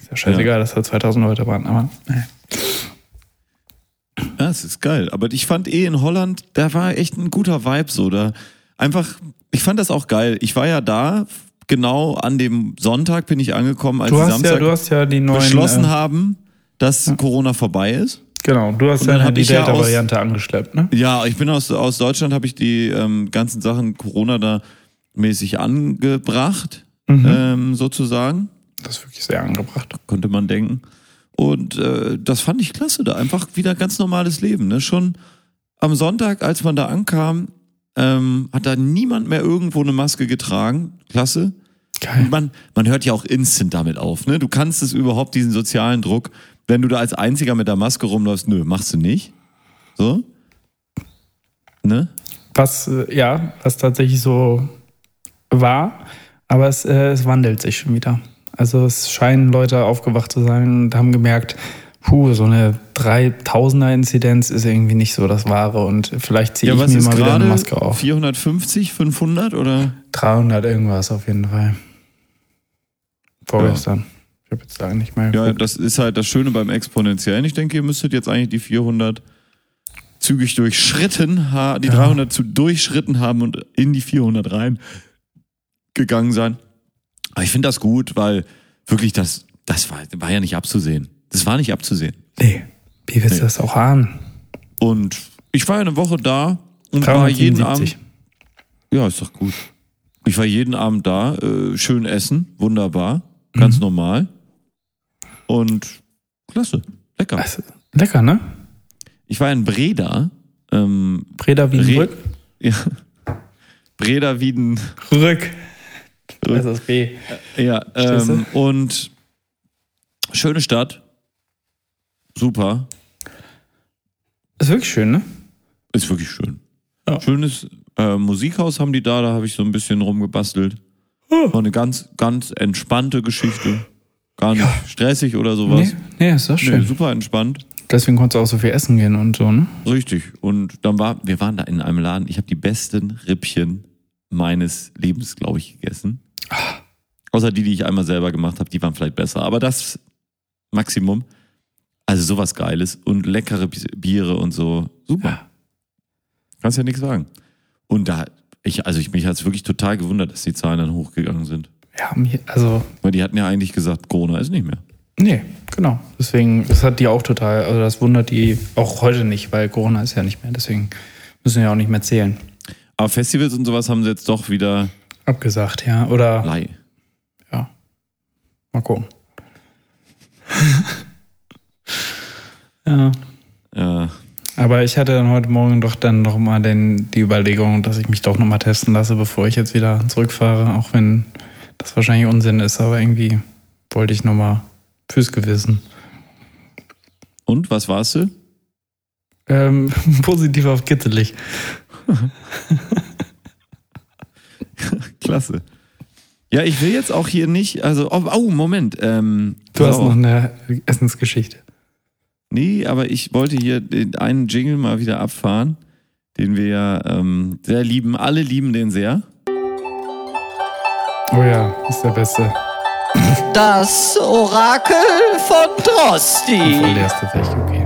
Ist ja scheißegal, dass da 2000 Leute waren, aber. Ja, das ist geil. Aber ich fand eh in Holland, da war echt ein guter Vibe so. Da einfach, ich fand das auch geil. Ich war ja da, genau an dem Sonntag bin ich angekommen, als Du hast, Samstag ja, du hast ja die neuen. beschlossen äh, haben, dass Corona vorbei ist. Genau, du hast dann ja die ich ja Delta-Variante angeschleppt, ne? Ja, ich bin aus, aus Deutschland, habe ich die ähm, ganzen Sachen Corona da mäßig angebracht, ähm, sozusagen. Das ist wirklich sehr angebracht. könnte man denken. Und äh, das fand ich klasse, da einfach wieder ganz normales Leben. Ne? Schon am Sonntag, als man da ankam, ähm, hat da niemand mehr irgendwo eine Maske getragen. Klasse. Geil. Und man, man hört ja auch instant damit auf. Ne? Du kannst es überhaupt, diesen sozialen Druck, wenn du da als Einziger mit der Maske rumläufst, nö, machst du nicht. So. Ne? Was, äh, ja, was tatsächlich so war, aber es, äh, es wandelt sich schon wieder. Also es scheinen Leute aufgewacht zu sein und haben gemerkt, puh, so eine 3000er-Inzidenz ist irgendwie nicht so das Wahre und vielleicht ziehe ich mir mal wieder eine Maske auf. 450, 500 oder? 300 irgendwas auf jeden Fall. Vorgestern. Ich habe jetzt da nicht mehr Ja, das ist halt das Schöne beim Exponentiellen. Ich denke, ihr müsstet jetzt eigentlich die 400 zügig durchschritten, die Ja. 300 zu durchschritten haben und in die 400 rein gegangen sein. Aber ich finde das gut, weil wirklich das, das war, war ja nicht abzusehen. Das war nicht abzusehen. Nee, wie willst du Nee. das auch ahnen? Und ich war eine Woche da und war jeden 377. Abend. Ja, ist doch gut. Ich war jeden Abend da, äh, schön essen, wunderbar, ganz Mhm. normal. Und klasse, lecker. Also, lecker, ne? Ich war in Breda. Ähm, Breda Wiedenbrück. ja. Breda Wieden. Rück. Das ist B. Ja, ähm, und schöne Stadt. Super. Ist wirklich schön, ne? Ist wirklich schön. Ja. Schönes äh, Musikhaus haben die da, da habe ich so ein bisschen rumgebastelt. Oh. War eine ganz, ganz entspannte Geschichte. Gar nicht stressig oder sowas. Nee, nee, ist doch Nee, schön. super entspannt. Deswegen konntest du auch so viel essen gehen und so, ne? Richtig. Und dann war, wir waren da in einem Laden. Ich habe die besten Rippchen meines Lebens, glaube ich, gegessen. Außer die, die ich einmal selber gemacht habe, die waren vielleicht besser. Aber das Maximum. Also sowas Geiles und leckere Bi- Biere und so. Super. Ja. Kannst ja nichts sagen. Und da, ich, also ich, mich hat es wirklich total gewundert, dass die Zahlen dann hochgegangen sind. Ja, also, Weil die hatten ja eigentlich gesagt, Corona ist nicht mehr. nee, genau. Deswegen, das hat die auch total, also das wundert die auch heute nicht, weil Corona ist ja nicht mehr. Deswegen müssen wir ja auch nicht mehr zählen. Aber Festivals und sowas haben sie jetzt doch wieder Abgesagt, ja. Oder, Lei. ja. Mal gucken. ja. Ja. Aber ich hatte dann heute Morgen doch dann noch mal den, die Überlegung, dass ich mich doch noch mal testen lasse, bevor ich jetzt wieder zurückfahre, auch wenn das wahrscheinlich Unsinn ist, aber irgendwie wollte ich noch mal fürs Gewissen. Und was warst du? Ähm, positiv auf kitzelig. Klasse. Ja, ich will jetzt auch hier nicht, also, oh, oh Moment. Ähm, Du hast auf. noch eine Essensgeschichte. Nee, aber ich wollte hier den einen Jingle mal wieder abfahren, den wir ja ähm, sehr lieben. Alle lieben den sehr. Oh ja, ist der beste. Das Orakel von Drosti. Der ist tatsächlich okay.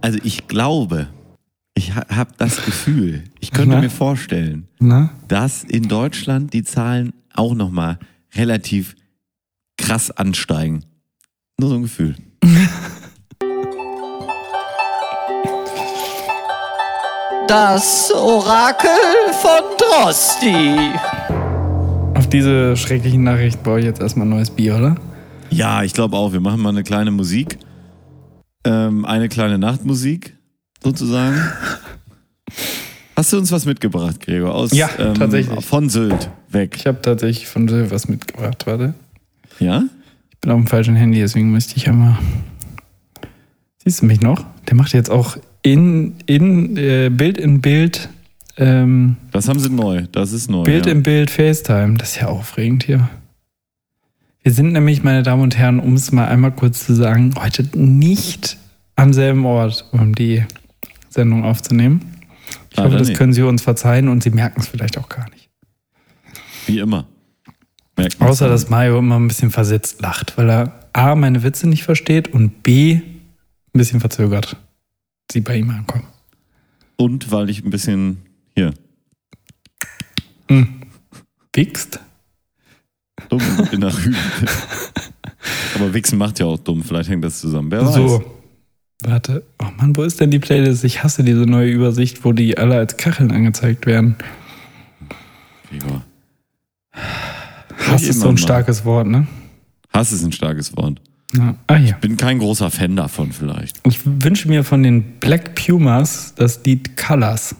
Also ich glaube, ich ha habe das Gefühl, ich könnte Na? mir vorstellen, Na? dass in Deutschland die Zahlen auch nochmal relativ krass ansteigen. Nur so ein Gefühl. Das Orakel von Drosti. Auf diese schrecklichen Nachrichten brauche ich jetzt erstmal ein neues Bier, oder? Ja, ich glaube auch. Wir machen mal eine kleine Musik. Ähm, eine kleine Nachtmusik, sozusagen. Hast du uns was mitgebracht, Gregor? Aus, Ja, tatsächlich. Von Sylt weg. Ich habe tatsächlich von Sil was mitgebracht, warte. Ja? Ich bin auf dem falschen Handy, deswegen müsste ich einmal. Siehst du mich noch? Der macht jetzt auch in, in äh, Bild in Bild ähm, Das haben sie neu. Das ist neu. Bild ja. im Bild FaceTime. Das ist ja aufregend hier. Wir sind nämlich, meine Damen und Herren, um es mal einmal kurz zu sagen, heute nicht am selben Ort, um die Sendung aufzunehmen. Ich Leider hoffe, das nicht. können Sie uns verzeihen und Sie merken es vielleicht auch gar nicht. Wie immer. Merkt man. Außer, dass Mario immer ein bisschen versetzt lacht, weil er A, meine Witze nicht versteht und B, ein bisschen verzögert sie bei ihm ankommen. Und weil ich ein bisschen hier Wichst? dumm in der Rübe. Aber Wichsen macht ja auch dumm. Vielleicht hängt das zusammen. Wer weiß. So. Warte. Oh Mann, wo ist denn die Playlist? Ich hasse diese neue Übersicht, wo die alle als Kacheln angezeigt werden. Gregor. Hass ist so ein starkes Wort, ne? Hass ist ein starkes Wort. Ja. Ah, hier. Bin kein großer Fan davon vielleicht. Ich wünsche mir von den Black Pumas das Lied Colors.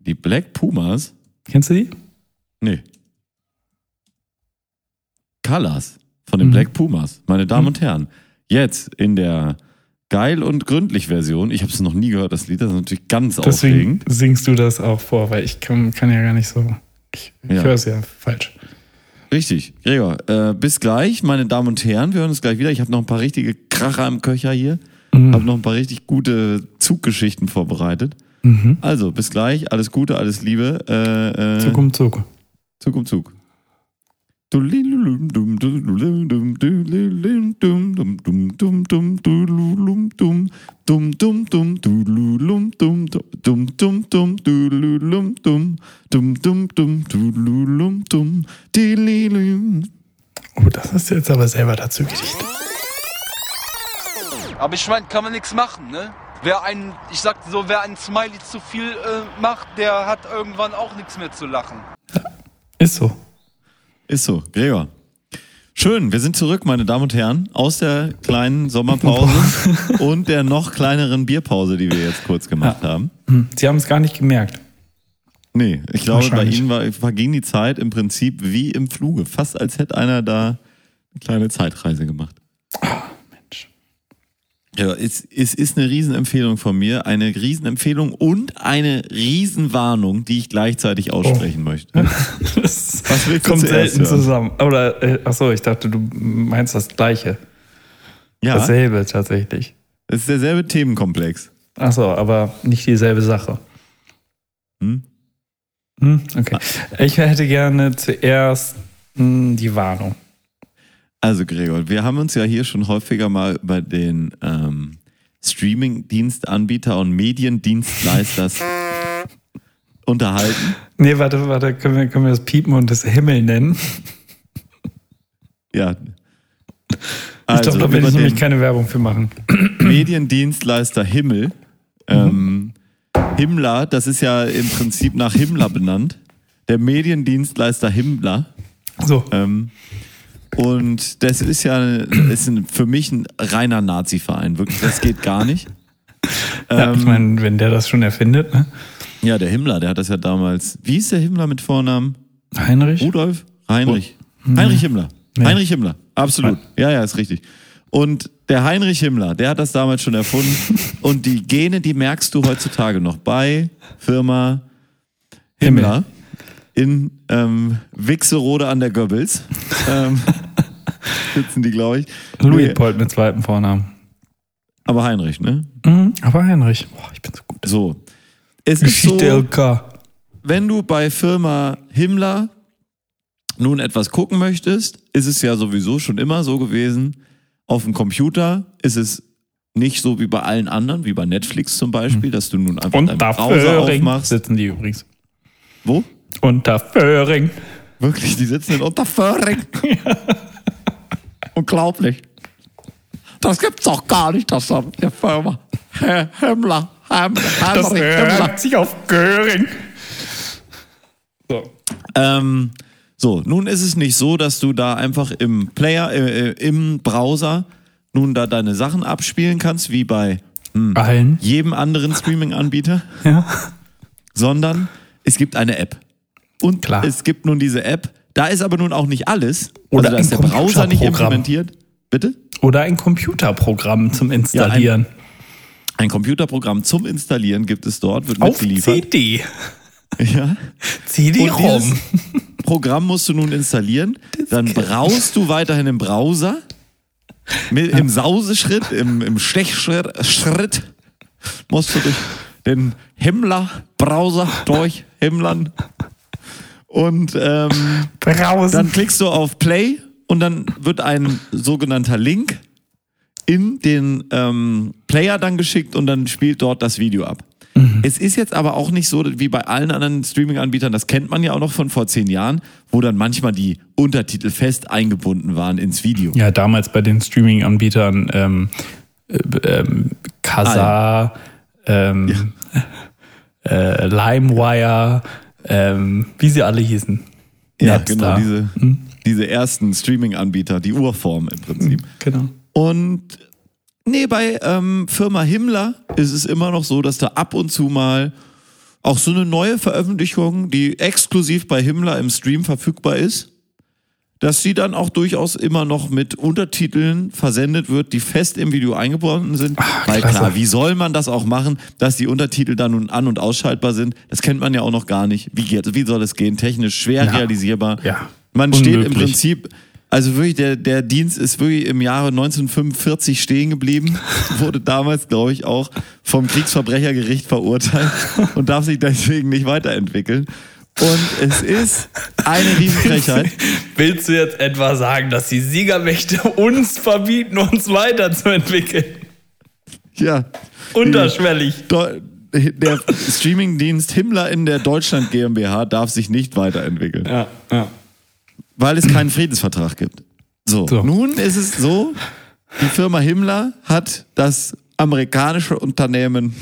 Die Black Pumas? Kennst du die? Nee. Colors von den Mhm. Black Pumas. Meine Damen und Herren. Jetzt in der geil und gründlich Version. Ich habe es noch nie gehört, das Lied. Das ist natürlich ganz Deswegen aufregend. singst du das auch vor, weil ich kann, kann ja gar nicht so. Ich, ich Ja. höre es ja falsch. Richtig. Gregor, äh, bis gleich, meine Damen und Herren. Wir hören uns gleich wieder. Ich habe noch ein paar richtige Kracher im Köcher hier. Mhm. Habe noch ein paar richtig gute Zuggeschichten vorbereitet. Mhm. Also, bis gleich. Alles Gute, alles Liebe. Äh, äh, Zug um Zug. Zug um Zug. Oh, das hast du jetzt aber selber dazu gedichtet. Aber ich meine, kann man nichts machen, ne? Wer ein, ich sag so, wer ein Smiley zu viel äh, macht, der hat irgendwann auch nichts mehr zu lachen. Ist so. Ist so, Gregor. Schön, wir sind zurück, meine Damen und Herren, aus der kleinen Sommerpause und der noch kleineren Bierpause, die wir jetzt kurz gemacht haben. Hm. Sie haben es gar nicht gemerkt. Nee, ich glaube, bei. Ihnen war, verging die Zeit im Prinzip wie im Fluge. Fast als hätte einer da eine kleine Zeitreise gemacht. Ja, es, es ist eine Riesenempfehlung von mir, eine Riesenempfehlung und eine Riesenwarnung, die ich gleichzeitig aussprechen möchte. Das kommt selten hören? zusammen. Oder, äh, achso, ich dachte, du meinst das Gleiche. Ja, Dasselbe tatsächlich. es ist derselbe Themenkomplex. Achso, aber nicht dieselbe Sache. Hm? Hm, okay. Ich hätte gerne zuerst hm, die Warnung. Also Gregor, wir haben uns ja hier schon häufiger mal über den ähm, Streaming-Dienstanbieter und Mediendienstleisters unterhalten. Nee, warte, warte, können wir, können wir das Piepen und das Himmel nennen? Ja. Ich Also glaube, da will ich nämlich keine Werbung für machen. Mediendienstleister Himmel. Ähm, Himmler, das ist ja im Prinzip nach Himmler benannt. Der Mediendienstleister Himmler. So, Ähm, und das ist ja ist ein, für mich ein reiner Nazi-Verein. Wirklich, das geht gar nicht. ja, ich Ähm, meine, wenn der das schon erfindet, ne? Ja, der Himmler, der hat das ja damals. Wie ist der Himmler mit Vornamen? Heinrich? Rudolf? Heinrich. Heinrich Himmler. Nee. Heinrich Himmler. Absolut. Ja, ja, ist richtig. Und der Heinrich Himmler, der hat das damals schon erfunden. Und die Gene, die merkst du heutzutage noch bei Firma Himmler in ähm, Wixerode an der Goebbels. ähm, sitzen die, glaube ich. Nee, Luitpold mit zweitem Vornamen. aber Heinrich, ne? Mhm, aber Heinrich. Boah, ich bin so gut. So. Es ist so, Geschichte LK. wenn du bei Firma Himmler nun etwas gucken möchtest, ist es ja sowieso schon immer so gewesen. Auf dem Computer ist es nicht so wie bei allen anderen, wie bei Netflix zum Beispiel, dass du nun einfach deinen Unter Browser Föhring aufmachst. sitzen die übrigens. Wo? Unter Föhring. Wirklich, die sitzen in Unterföhring. Unglaublich. Das gibt's doch gar nicht, das da der Firma. Herr Himmler. Herr Das Himmler. reimt sich auf Göring. So. Ähm, so, nun ist es nicht so, dass du da einfach im Player, äh, äh, im Browser nun da deine Sachen abspielen kannst, wie bei Allen. jedem anderen Streaming-Anbieter, Ja. sondern es gibt eine App. Und Klar. es gibt nun diese App. Da ist aber nun auch nicht alles. Oder also da ist der ein Browser nicht implementiert. Bitte? Oder ein Computerprogramm zum Installieren. Ein Computerprogramm zum Installieren gibt es dort, wird auf mitgeliefert. CD. Ja. Dieses Programm musst du nun installieren. Dann brauchst du weiterhin im Browser. Mit, Im Sauseschritt, im, im Stechschritt Schritt, musst du durch den Himmler-Browser durchhimmlern. Und ähm, Brausen. dann klickst du auf Play und dann wird ein sogenannter Link in den ähm, Player dann geschickt und dann spielt dort das Video ab. Es ist jetzt aber auch nicht so wie bei allen anderen Streaming-Anbietern, das kennt man ja auch noch von vor zehn Jahren, wo dann manchmal die Untertitel fest eingebunden waren ins Video. Ja, damals bei den Streaming-Anbietern ähm, äh, ähm, Kazaa, ähm, äh, LimeWire, ähm, wie sie alle hießen. Ja, Napster. genau, diese, diese ersten Streaming-Anbieter, die Urform im Prinzip. Genau. Und nee, bei ähm, Firma Himmler ist es immer noch so, dass da ab und zu mal auch so eine neue Veröffentlichung, die exklusiv bei Himmler im Stream verfügbar ist, dass sie dann auch durchaus immer noch mit Untertiteln versendet wird, die fest im Video eingebunden sind. Weil klasse. klar, wie soll man das auch machen, dass die Untertitel dann nun an- und ausschaltbar sind? Das kennt man ja auch noch gar nicht. Wie, geht, wie soll es gehen? Technisch schwer Ja. realisierbar. Ja. Man steht im Unmöglich. Prinzip, also wirklich, der, der Dienst ist wirklich im Jahre 1945 stehen geblieben, wurde damals, glaube ich, auch vom Kriegsverbrechergericht verurteilt und darf sich deswegen nicht weiterentwickeln. Und es ist eine Riesenfrechheit. Willst du jetzt etwa sagen, dass die Siegermächte uns verbieten, uns weiterzuentwickeln? Ja. Unterschwellig. Der Streamingdienst Himmler in der Deutschland GmbH darf sich nicht weiterentwickeln. Ja, ja. weil es keinen Friedensvertrag gibt. So. So. Nun ist es so, die Firma Himmler hat das amerikanische Unternehmen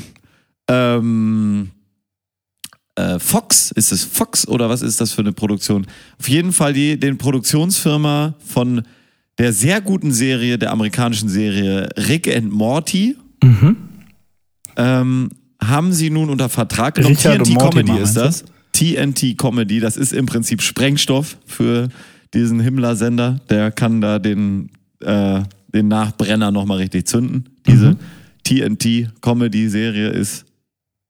ähm, äh, Fox, ist es Fox oder was ist das für eine Produktion? Auf jeden Fall die den Produktionsfirma von der sehr guten Serie, der amerikanischen Serie Rick and Morty, ähm, haben sie nun unter Vertrag genommen. Richard TNT Mortimer, Comedy ist das. TNT Comedy, das ist im Prinzip Sprengstoff für diesen Himmler-Sender. Der kann da den, äh, den Nachbrenner nochmal richtig zünden. Diese TNT Comedy-Serie ist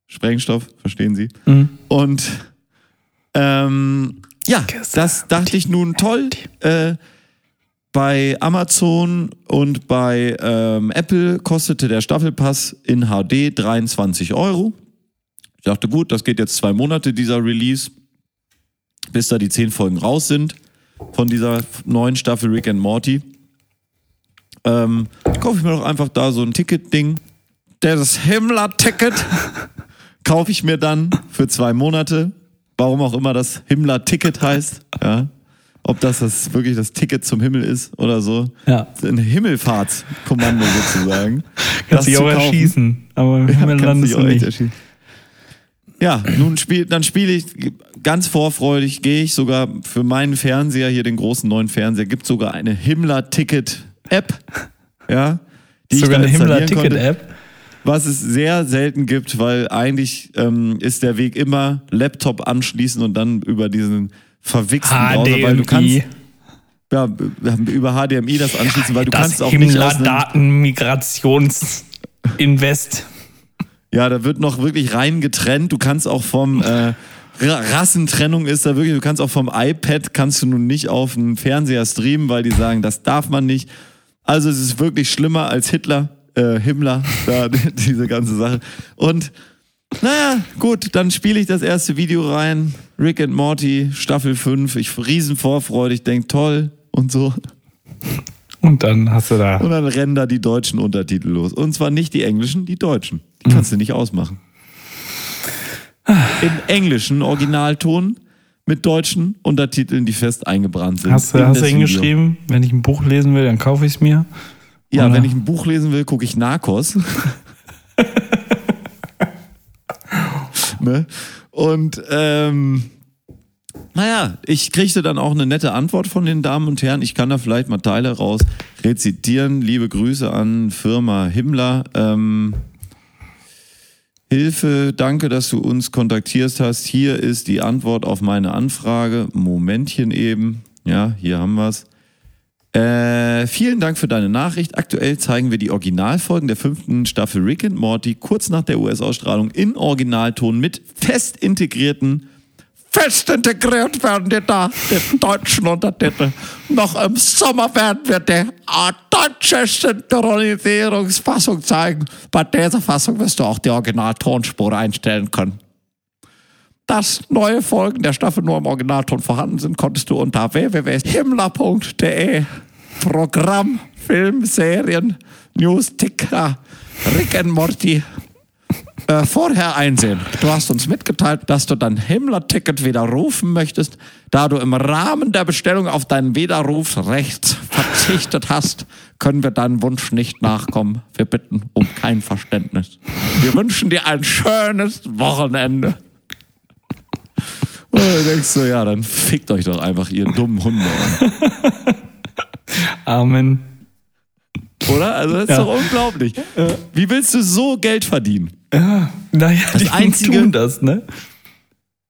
Sprengstoff, verstehen Sie? Und ähm, ja, das dachte ich nun toll. Äh, bei Amazon und bei ähm, Apple kostete der Staffelpass in HD 23 Euro. Ich dachte, gut, das geht jetzt zwei Monate, dieser Release, bis da die zehn Folgen raus sind von dieser neuen Staffel Rick and Morty. Ähm, kaufe ich mir doch einfach da so ein Ticket-Ding. Das Himmler-Ticket kaufe ich mir dann für zwei Monate. Warum auch immer das Himmler-Ticket heißt. Ja. Ob das, das wirklich das Ticket zum Himmel ist oder so. Ja. Ein Himmelfahrtskommando sozusagen. Kannst dich auch kaufen. erschießen. Aber im Ja, Himmel kannst landest du nicht. erschießen. Ja, nun spiel, dann spiele ich ganz vorfreudig, gehe ich sogar für meinen Fernseher, hier den großen neuen Fernseher, gibt sogar eine Himmler-Ticket-App. Ja, die Sogar eine installieren konnte. Himmler-Ticket-App. Was es sehr selten gibt, weil eigentlich ähm, ist der Weg immer Laptop anschließen und dann über diesen verwichsten Browser, weil du kannst HDMI. ja, über HDMI das anschließen, weil du Das kannst auch nicht aus einem, Himmler-Daten-Migrations-Invest. Ja, da wird noch wirklich rein getrennt. Du kannst auch vom äh, Ra- Rassentrennung ist da wirklich, du kannst auch vom iPad kannst du nun nicht auf einen Fernseher streamen, weil die sagen, das darf man nicht. Also es ist wirklich schlimmer als Hitler, äh, Himmler, da, diese ganze Sache. Und naja, gut, dann spiele ich das erste Video rein. Rick and Morty, Staffel 5. Ich riesen vorfreudig, denk toll und so. Und dann hast du da. Und dann rennen da die deutschen Untertitel los. Und zwar nicht die englischen, die deutschen. Die kannst du nicht ausmachen. Im englischen Originalton mit deutschen Untertiteln, die fest eingebrannt sind. Hast du, hast du hingeschrieben, wenn ich ein Buch lesen will, dann kaufe ich es mir? Ja, Oder? wenn ich ein Buch lesen will, gucke ich Narcos. ne? Und ähm, naja, ich kriegte dann auch eine nette Antwort von den Damen und Herren. Ich kann da vielleicht mal Teile raus rezitieren. Liebe Grüße an Firma Himmler. Ähm, Hilfe, danke, dass du uns kontaktierst hast. Hier ist die Antwort auf meine Anfrage. Momentchen eben. Ja, hier haben wir's. Äh, vielen Dank für deine Nachricht. Aktuell zeigen wir die Originalfolgen der fünften Staffel Rick and Morty kurz nach der US-Ausstrahlung in Originalton mit fest integrierten fest integriert werden die da, die deutschen Untertitel. Noch im Sommer werden wir die deutsche Synchronisierungsfassung zeigen. Bei dieser Fassung wirst du auch die Originaltonspur einstellen können. Dass neue Folgen der Staffel nur im Originalton vorhanden sind, konntest du unter www.himmler.de Programm, Film, Serien, News, Ticker, Rick and Morty äh, vorher einsehen. Du hast uns mitgeteilt, dass du dein Himmler-Ticket widerrufen möchtest, da du im Rahmen der Bestellung auf dein Widerrufsrecht verzichtet hast, können wir deinem Wunsch nicht nachkommen. Wir bitten um kein Verständnis. Wir wünschen dir ein schönes Wochenende. Und du denkst so, ja, dann fickt euch doch einfach, ihr dummen Hunde. Amen. Oder? Also das ist Ja. doch unglaublich. Wie willst du so Geld verdienen? Ja, naja, Das die Einzige- tun das, ne?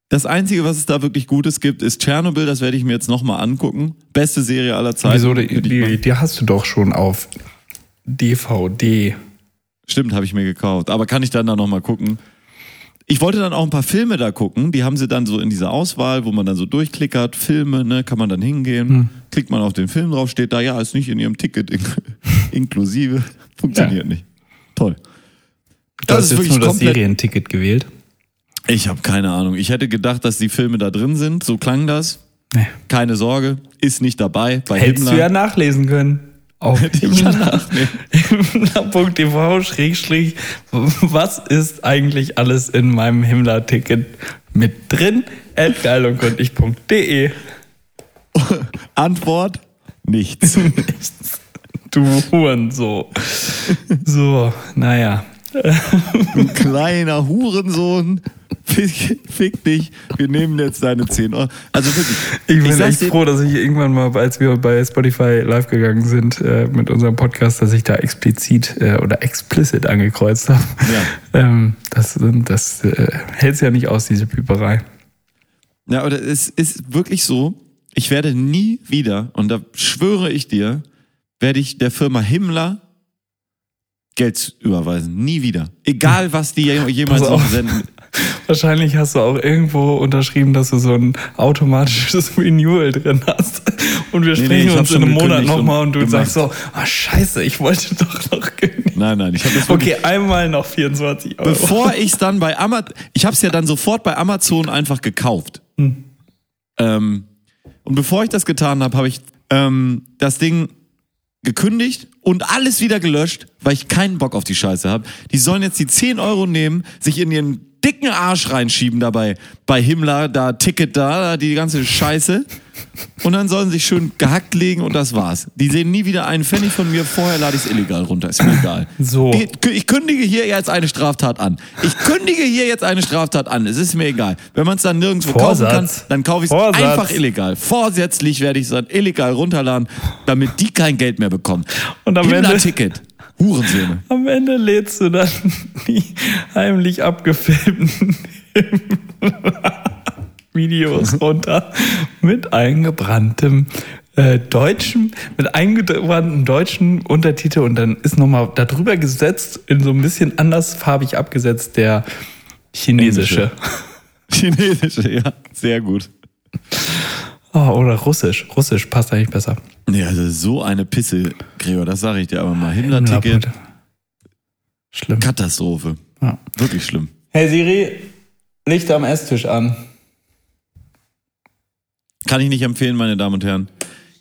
Das Einzige, was es da wirklich Gutes gibt, ist Tschernobyl. Das werde ich mir jetzt nochmal angucken. Beste Serie aller Zeiten. Wieso, die, die, die hast du doch schon auf DVD. Stimmt, habe ich mir gekauft. Aber kann ich dann da nochmal gucken? Ich wollte dann auch ein paar Filme da gucken. Die haben sie dann so in dieser Auswahl, wo man dann so durchklickert. Filme, ne, kann man dann hingehen. Hm. Klickt man auf den Film drauf, steht da, ja, ist nicht in ihrem Ticket in inklusive. Funktioniert Ja. nicht. Toll. Du hast jetzt nur das Serienticket gewählt. Ich habe keine Ahnung. Ich hätte gedacht, dass die Filme da drin sind. So klang das. Nee. Keine Sorge, ist nicht dabei. Bei Hättest Himmler. du ja nachlesen können. Auf himmler.tv schrägstrich, was ist eigentlich alles in meinem Himmler-Ticket mit drin? At geilundgründlich.de Antwort: Nichts. Du Huren, so. So, naja. Du kleiner Hurensohn. Fick, fick dich. Wir nehmen jetzt deine 10 Euro. Also wirklich. Ich bin sag's echt froh, dass ich irgendwann mal, als wir bei Spotify live gegangen sind äh, mit unserem Podcast, dass ich da explizit äh, oder explicit angekreuzt habe. Ja. Ähm, das das äh, hält ja nicht aus, diese Pieperei. Ja, aber es ist wirklich so, ich werde nie wieder, und da schwöre ich dir, werde ich der Firma Himmler Geld überweisen. Nie wieder. Egal, was die je- jemals noch auf. senden. Wahrscheinlich hast du auch irgendwo unterschrieben, dass du so ein automatisches Renewal drin hast. Und wir Nee, nee, sprechen ich hab uns in einem Monat nochmal und du gemacht. sagst so, ah scheiße, ich wollte doch noch kündigen. Nein, nein, ich habe das Okay, einmal noch 24 Euro. Bevor ich es dann bei Amazon, ich habe es ja dann sofort bei Amazon einfach gekauft. Ähm, und bevor ich das getan habe, habe ich ähm, das Ding gekündigt und alles wieder gelöscht, weil ich keinen Bock auf die Scheiße habe. Die sollen jetzt die 10 Euro nehmen, sich in ihren dicken Arsch reinschieben dabei. Bei Himmler, da Ticket da, die ganze Scheiße. Und dann sollen sie sich schön gehackt legen und das war's. Die sehen nie wieder einen Pfennig von mir, vorher lade ich es illegal runter, ist mir egal. So. Ich, kündige hier jetzt eine Straftat an. Ich kündige hier jetzt eine Straftat an. Es ist mir egal. Wenn man es dann nirgendwo kaufen kann, Vorsatz. dann kaufe ich es Vorsatz. einfach illegal. Vorsätzlich werde ich es dann illegal runterladen, damit die kein Geld mehr bekommen. Und am Ende- Ticket. Hurensöhne. Am Ende lädst du dann die heimlich abgefilmten Videos runter mit eingebranntem äh, deutschen, mit eingebrannten deutschen Untertitel und dann ist nochmal darüber gesetzt, in so ein bisschen andersfarbig abgesetzt, der chinesische. Chinesische, ja. Sehr gut. Oh, oder russisch. Russisch passt eigentlich besser. Nee, also so eine Pisse, Gregor, das sage ich dir aber mal. Himmler-Ticket, Schlimm. Katastrophe. Ja. Wirklich schlimm. Hey Siri, Licht am Esstisch an. Kann ich nicht empfehlen, meine Damen und Herren.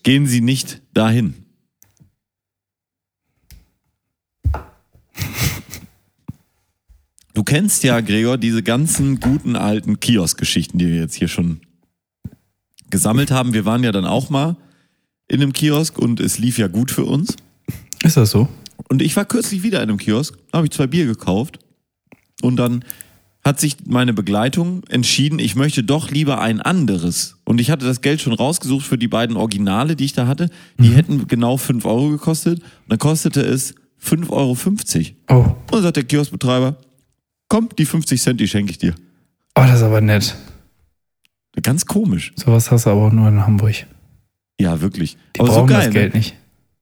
Gehen Sie nicht dahin. Du kennst ja, Gregor, diese ganzen guten alten Kiosk-Geschichten, die wir jetzt hier schon gesammelt haben. Wir waren ja dann auch mal in einem Kiosk und es lief ja gut für uns. Ist das so? Und ich war kürzlich wieder in einem Kiosk, habe ich zwei Bier gekauft und dann hat sich meine Begleitung entschieden, ich möchte doch lieber ein anderes. Und ich hatte das Geld schon rausgesucht für die beiden Originale, die ich da hatte. Die hätten genau 5 Euro gekostet. Und dann kostete es 5,50 Euro. Und Oh. dann sagt der Kioskbetreiber, komm, die 50 Cent, die schenke ich dir. Oh, das ist aber nett. Ganz komisch. Sowas hast du aber auch nur in Hamburg. Ja, wirklich. Die Aber so brauchen geil, das Geld ne? nicht.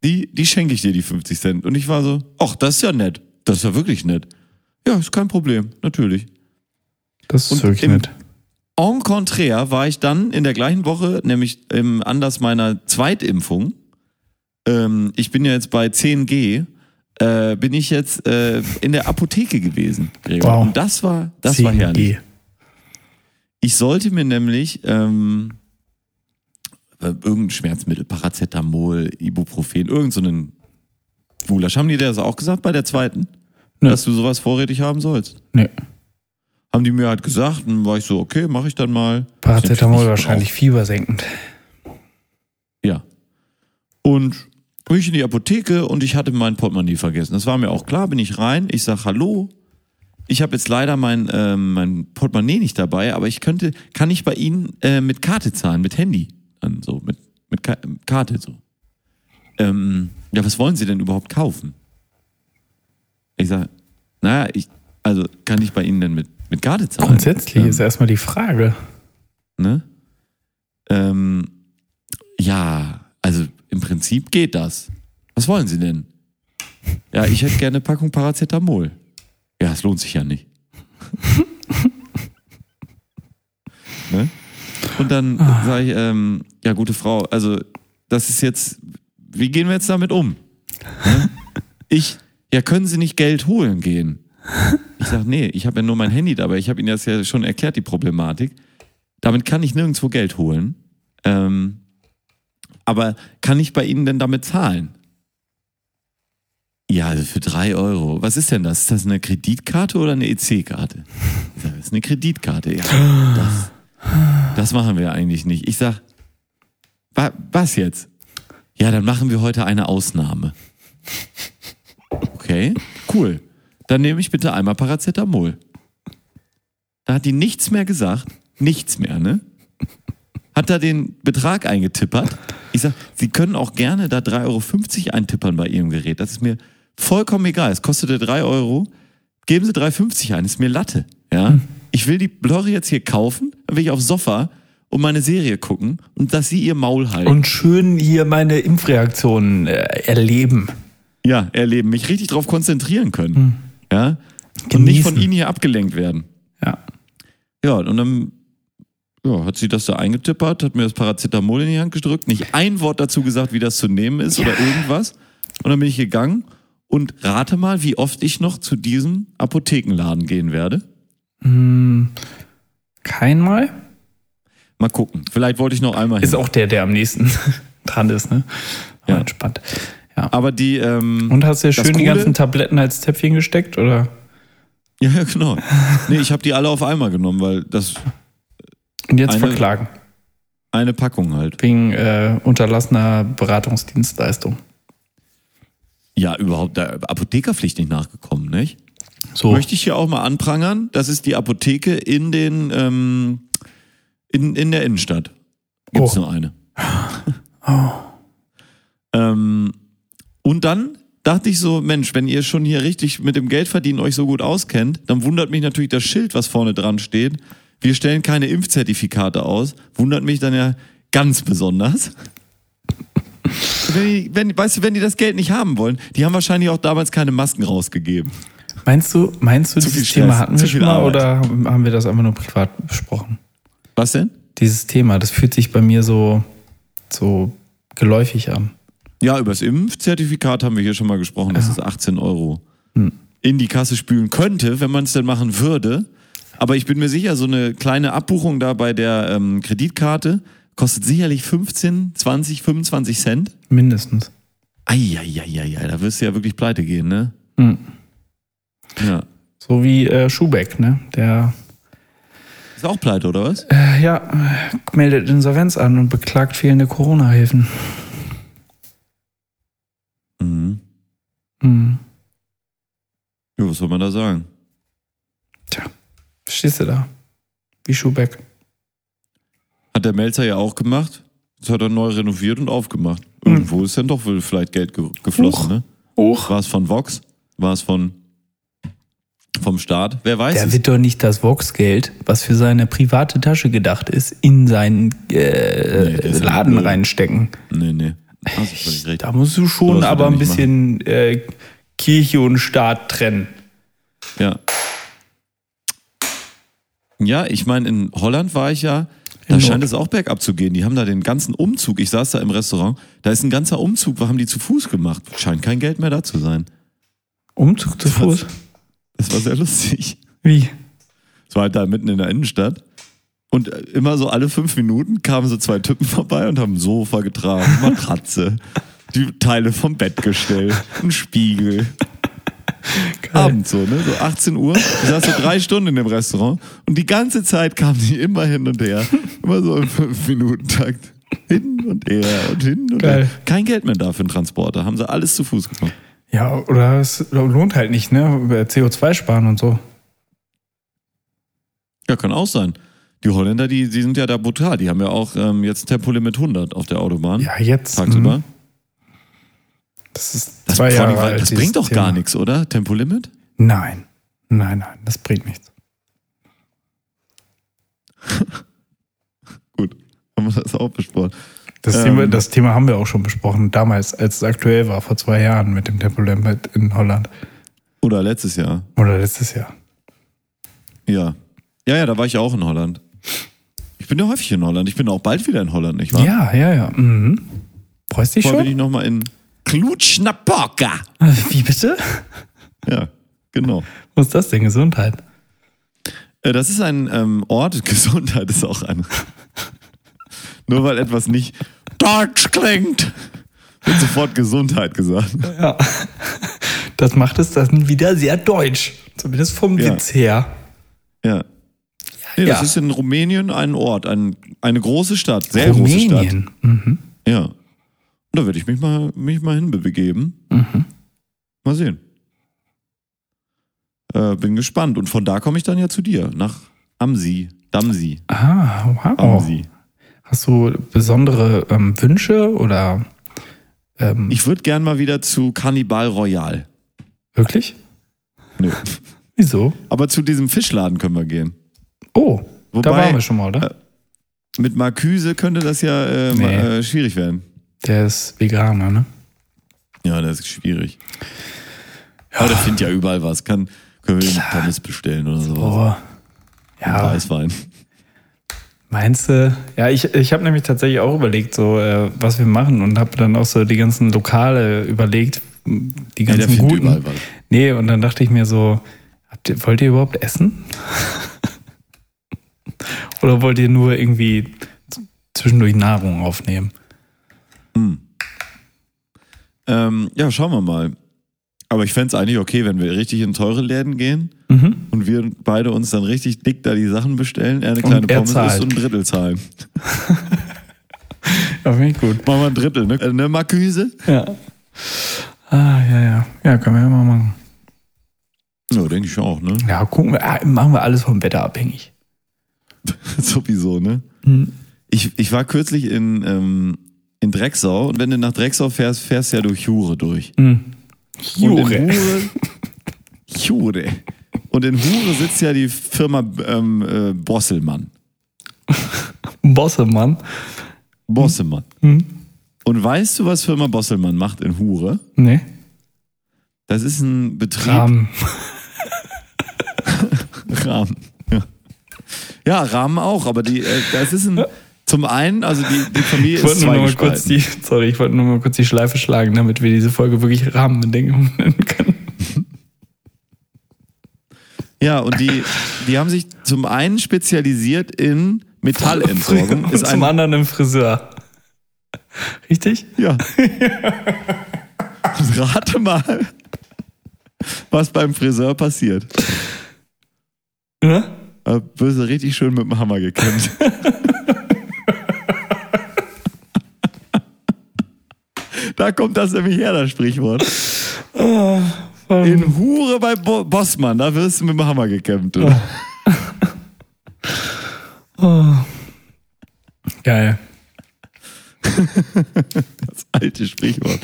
Die, die schenke ich dir, die 50 Cent. Und ich war so, ach, das ist ja nett. Das ist ja wirklich nett. Ja, ist kein Problem, natürlich. Das ist Und wirklich nett. En contraire war ich dann in der gleichen Woche, nämlich im Anlass meiner Zweitimpfung, ähm, ich bin ja jetzt bei 10G, äh, bin ich jetzt äh, in der Apotheke gewesen. Gregor. Wow. Und das war, das war 10G. herrlich. Ich sollte mir nämlich ähm, äh, irgendein Schmerzmittel, Paracetamol, Ibuprofen, irgend so einen Gulasch. Haben die dir das auch gesagt bei der zweiten? Nö. Dass du sowas vorrätig haben sollst? Nee. Haben die mir halt gesagt, dann war ich so, okay, mache ich dann mal. Paracetamol wahrscheinlich fiebersenkend. Ja. Und bin ich in die Apotheke und ich hatte mein Portemonnaie vergessen. Das war mir auch klar, bin ich rein, ich sag Hallo. Ich habe jetzt leider mein, ähm, mein Portemonnaie nicht dabei, aber ich könnte, kann ich bei Ihnen äh, mit Karte zahlen, mit Handy. Dann so, mit, mit Ka Karte so. Ähm, ja, was wollen Sie denn überhaupt kaufen? Ich sag, naja, ich, also kann ich bei Ihnen denn mit, mit Karte zahlen? Grundsätzlich Ähm, ist erstmal die Frage. Ne? Ähm, ja, also im Prinzip geht das. Was wollen Sie denn? Ja, ich hätte gerne eine Packung Paracetamol. Ja, es lohnt sich ja nicht. ne? Und dann sage ich, ähm, ja, gute Frau, also das ist jetzt, wie gehen wir jetzt damit um? Ne? Ich, ja, können Sie nicht Geld holen gehen? Ich sage, nee, ich habe ja nur mein Handy dabei. Ich habe Ihnen das ja schon erklärt, die Problematik. Damit kann ich nirgendwo Geld holen. Ähm, aber kann ich bei Ihnen denn damit zahlen? Ja, also für drei Euro. Was ist denn das? Ist das eine Kreditkarte oder eine EC-Karte? Das ist eine Kreditkarte. Ja, das, das machen wir eigentlich nicht. Ich sag, wa, was jetzt? Ja, dann machen wir heute eine Ausnahme. Okay, cool. Dann nehme ich bitte einmal Paracetamol. Da hat die nichts mehr gesagt. Nichts mehr, ne? Hat da den Betrag eingetippert. Ich sag, Sie können auch gerne da 3,50 Euro eintippern bei Ihrem Gerät. Das ist mir vollkommen egal. Es kostete 3 Euro. Geben Sie 3,50 ein. ist mir Latte. Ja? Ich will die Blöre jetzt hier kaufen, dann will ich aufs Sofa und meine Serie gucken und dass Sie Ihr Maul halten. Und schön hier meine Impfreaktionen äh, erleben. ja, erleben. Mich richtig drauf konzentrieren können. Ja? Und nicht von Genießen. Ihnen hier abgelenkt werden. Ja. Ja, und dann ja, hat sie das da eingetippert, hat mir das Paracetamol in die Hand gedrückt, nicht ein Wort dazu gesagt, wie das zu nehmen ist oder irgendwas. Und dann bin ich gegangen und rate mal, wie oft ich noch zu diesem Apothekenladen gehen werde. Kein Mal? Mal gucken. Vielleicht wollte ich noch einmal hin. Ist auch der, der am nächsten dran ist, ne? Ja. Ja. Entspannt. Ja. Aber die, ähm, Und hast du das schön die Coole- ganzen Tabletten als Zäpfchen gesteckt, oder? ja, ja, genau. Nee, ich habe die alle auf einmal genommen, weil das Und jetzt Eine- verklagen. eine Packung halt. Wegen äh, unterlassener Beratungsdienstleistung. Ja, überhaupt der Apothekerpflicht nicht nachgekommen, nicht? So. Möchte ich hier auch mal anprangern. Das ist die Apotheke in den ähm, in, in der Innenstadt. Gibt's Oh. nur eine. ähm, und dann dachte ich so, Mensch, wenn ihr schon hier richtig mit dem Geldverdienen euch so gut auskennt, dann wundert mich natürlich das Schild, was vorne dran steht. Wir stellen keine Impfzertifikate aus. Wundert mich dann ja ganz besonders. Wenn die, wenn, weißt du, wenn die das Geld nicht haben wollen, die haben wahrscheinlich auch damals keine Masken rausgegeben. Meinst du, meinst du, Zu dieses Thema hatten wir schon mal Arbeit. oder haben wir das einfach nur privat besprochen? Was denn? Dieses Thema, das fühlt sich bei mir so, so geläufig an. Ja, über das Impfzertifikat haben wir hier schon mal gesprochen, dass es 18 Euro Hm. in die Kasse spülen könnte, wenn man es denn machen würde. Aber ich bin mir sicher, so eine kleine Abbuchung da bei der ähm, Kreditkarte kostet sicherlich 15, 20, 25 Cent. Mindestens. Eieieiei, da wirst du ja wirklich pleite gehen, ne? Hm. Ja. So wie äh, Schubeck, ne? Der Ist auch pleite, oder was? äh, ja, meldet Insolvenz an und beklagt fehlende Corona-Hilfen. Hm. Ja, was soll man da sagen? Tja, stehst du da? Wie Schubeck. Hat der Melzer ja auch gemacht. Jetzt hat er neu renoviert und aufgemacht. Irgendwo ist dann doch wohl vielleicht Geld ge geflossen, Huch. ne? Hoch. War es von Vox? War es von vom Staat? Wer weiß Der es? wird doch nicht das Vox-Geld, was für seine private Tasche gedacht ist, in seinen äh, Nee, Laden reinstecken. Nee, nee. Recht. Da musst du schon wird aber er ein bisschen äh, Kirche und Staat trennen. Ja. Ja, ich meine, in Holland war ich ja, da In scheint Nord- es auch bergab zu gehen. Die haben da den ganzen Umzug. Ich saß da im Restaurant. Da ist ein ganzer Umzug. Was haben die zu Fuß gemacht? Scheint kein Geld mehr da zu sein. Umzug zu Fuß. Das war sehr lustig. Wie? Es war halt da mitten in der Innenstadt. Und immer so alle fünf Minuten kamen so zwei Typen vorbei und haben ein Sofa getragen, Matratze, die Teile vom Bett gestellt, einen Spiegel. Abends so, ne? So 18 Uhr. Ich saß so drei Stunden in dem Restaurant und die ganze Zeit kamen die immer hin und her. Immer so im fünf Minuten Takt. Hin und her und hin und Geil. her. Kein Geld mehr da für einen Transporter. Haben sie alles zu Fuß gemacht. Ja, oder es lohnt halt nicht, ne? Über CO2 sparen und so. Ja, kann auch sein. Die Holländer, die, die sind ja da brutal. Die haben ja auch ähm, jetzt Tempolimit 100 auf der Autobahn. Ja, jetzt. Tagsüber. mhm. Das ist Das, zwei vor Jahre allem, alt. das bringt doch Thema. gar nichts, oder? Tempolimit? Nein. Nein, nein, das bringt nichts. Gut, haben wir das auch besprochen. Das, Ähm. Thema, das Thema haben wir auch schon besprochen, damals, als es aktuell war, vor zwei Jahren mit dem Tempolimit in Holland. Oder letztes Jahr. Oder letztes Jahr. Ja. Ja, ja, da war ich auch in Holland. Ich bin ja häufig in Holland. Ich bin auch bald wieder in Holland, nicht wahr? Ja, ja, ja. Mhm. Freust dich Vorher bin schon? ich nochmal in Klutschnapoka. Wie bitte? Ja, genau. Was ist das denn? Gesundheit. Äh, Das ist ein ähm, Ort, Gesundheit ist auch ein. Nur weil etwas nicht deutsch klingt, wird sofort Gesundheit gesagt. Ja. Das macht es dann wieder sehr deutsch. Zumindest vom Ja. Witz her. Ja. Nee, das Ja. ist in Rumänien ein Ort, ein, eine große Stadt, sehr große Stadt. Rumänien. Mhm. Ja. Und da werde ich mich mal, mich mal hinbegeben. Mhm. Mal sehen. Äh, bin gespannt. Und von da komme ich dann ja zu dir, nach Amsi, Damsi, Ah, wow. Amsi. Hast du besondere ähm, Wünsche oder ähm, Ich würde gern mal wieder zu Cannibal Royal. wirklich? Nö. Wieso? Aber zu diesem Fischladen können wir gehen. Oh, da Wobei- waren wir schon mal, oder? Mit Marküse könnte das ja äh, Nee. äh, schwierig werden. Der ist Veganer, ne? Ja, das ist schwierig. Aber der findet ja überall was. Kann, können wir ihm Pommes bestellen oder sowas. Boah. Ja, Weißwein. meinst du? Ja, ich, ich habe nämlich tatsächlich auch überlegt, so äh, was wir machen und habe dann auch so die ganzen Lokale überlegt, die Ja, der ganzen guten. überall was. Nee, und dann dachte ich mir so, habt ihr, wollt ihr überhaupt essen? Oder wollt ihr nur irgendwie zwischendurch Nahrung aufnehmen? Ähm, ja, schauen wir mal. Aber ich fände es eigentlich okay, wenn wir richtig in teure Läden gehen Mhm. und wir beide uns dann richtig dick da die Sachen bestellen, er eine kleine Pommes zahlt. isst und ein Drittel zahlen. Ja, finde ich gut. Machen wir ein Drittel, ne? Eine Marküse? Ja. Ah, ja, ja. Ja, können wir ja mal machen. Ja, denke ich auch, ne? Ja, gucken wir, ah, machen wir alles vom Wetter abhängig. Sowieso, ne? Mhm. Ich, ich war kürzlich in, ähm, in Drecksau und wenn du nach Drecksau fährst, fährst du ja durch Hure durch. Mhm. Und in Jure. Hure, Hure. Und in Hure sitzt ja die Firma ähm, äh, Bosselmann. Bossemann. Bosselmann. Mhm. Und weißt du, was Firma Bosselmann macht in Hure? Nee. Das ist ein Betrieb. Rahmen. Rahmen. Ja. Rahmen auch, aber die, äh, das ist ein. Zum einen, also die, die Familie Ich ist wollte nur mal kurz die, sorry, ich wollte nur mal kurz die Schleife schlagen, damit wir diese Folge wirklich Rahmenbedingungen nennen können. Ja, und die, die haben sich zum einen spezialisiert in Metallentsorgung. Und Ist zum anderen im Friseur. Richtig? ja. Und rate mal, was beim Friseur passiert. Ja? Da wirst du richtig schön mit dem Hammer gekämmt. Da kommt das nämlich her, das Sprichwort. In Hure bei Bo Bossmann, da wirst du mit dem Hammer gekämmt. du. Geil. Das alte Sprichwort.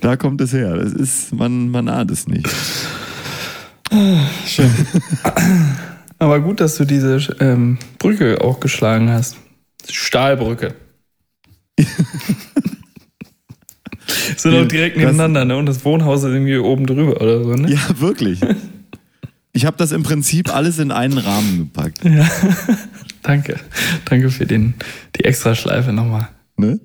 Da kommt es her. Das ist, man, man ahnt es nicht. Schön. Aber gut, dass du diese ähm, Brücke auch geschlagen hast. Stahlbrücke. Sind auch direkt nebeneinander, ne? Und das Wohnhaus ist irgendwie oben drüber oder so, ne? Ja, wirklich. Ich habe das im Prinzip alles in einen Rahmen gepackt. Danke. Danke für den, die Extraschleife nochmal. Ne?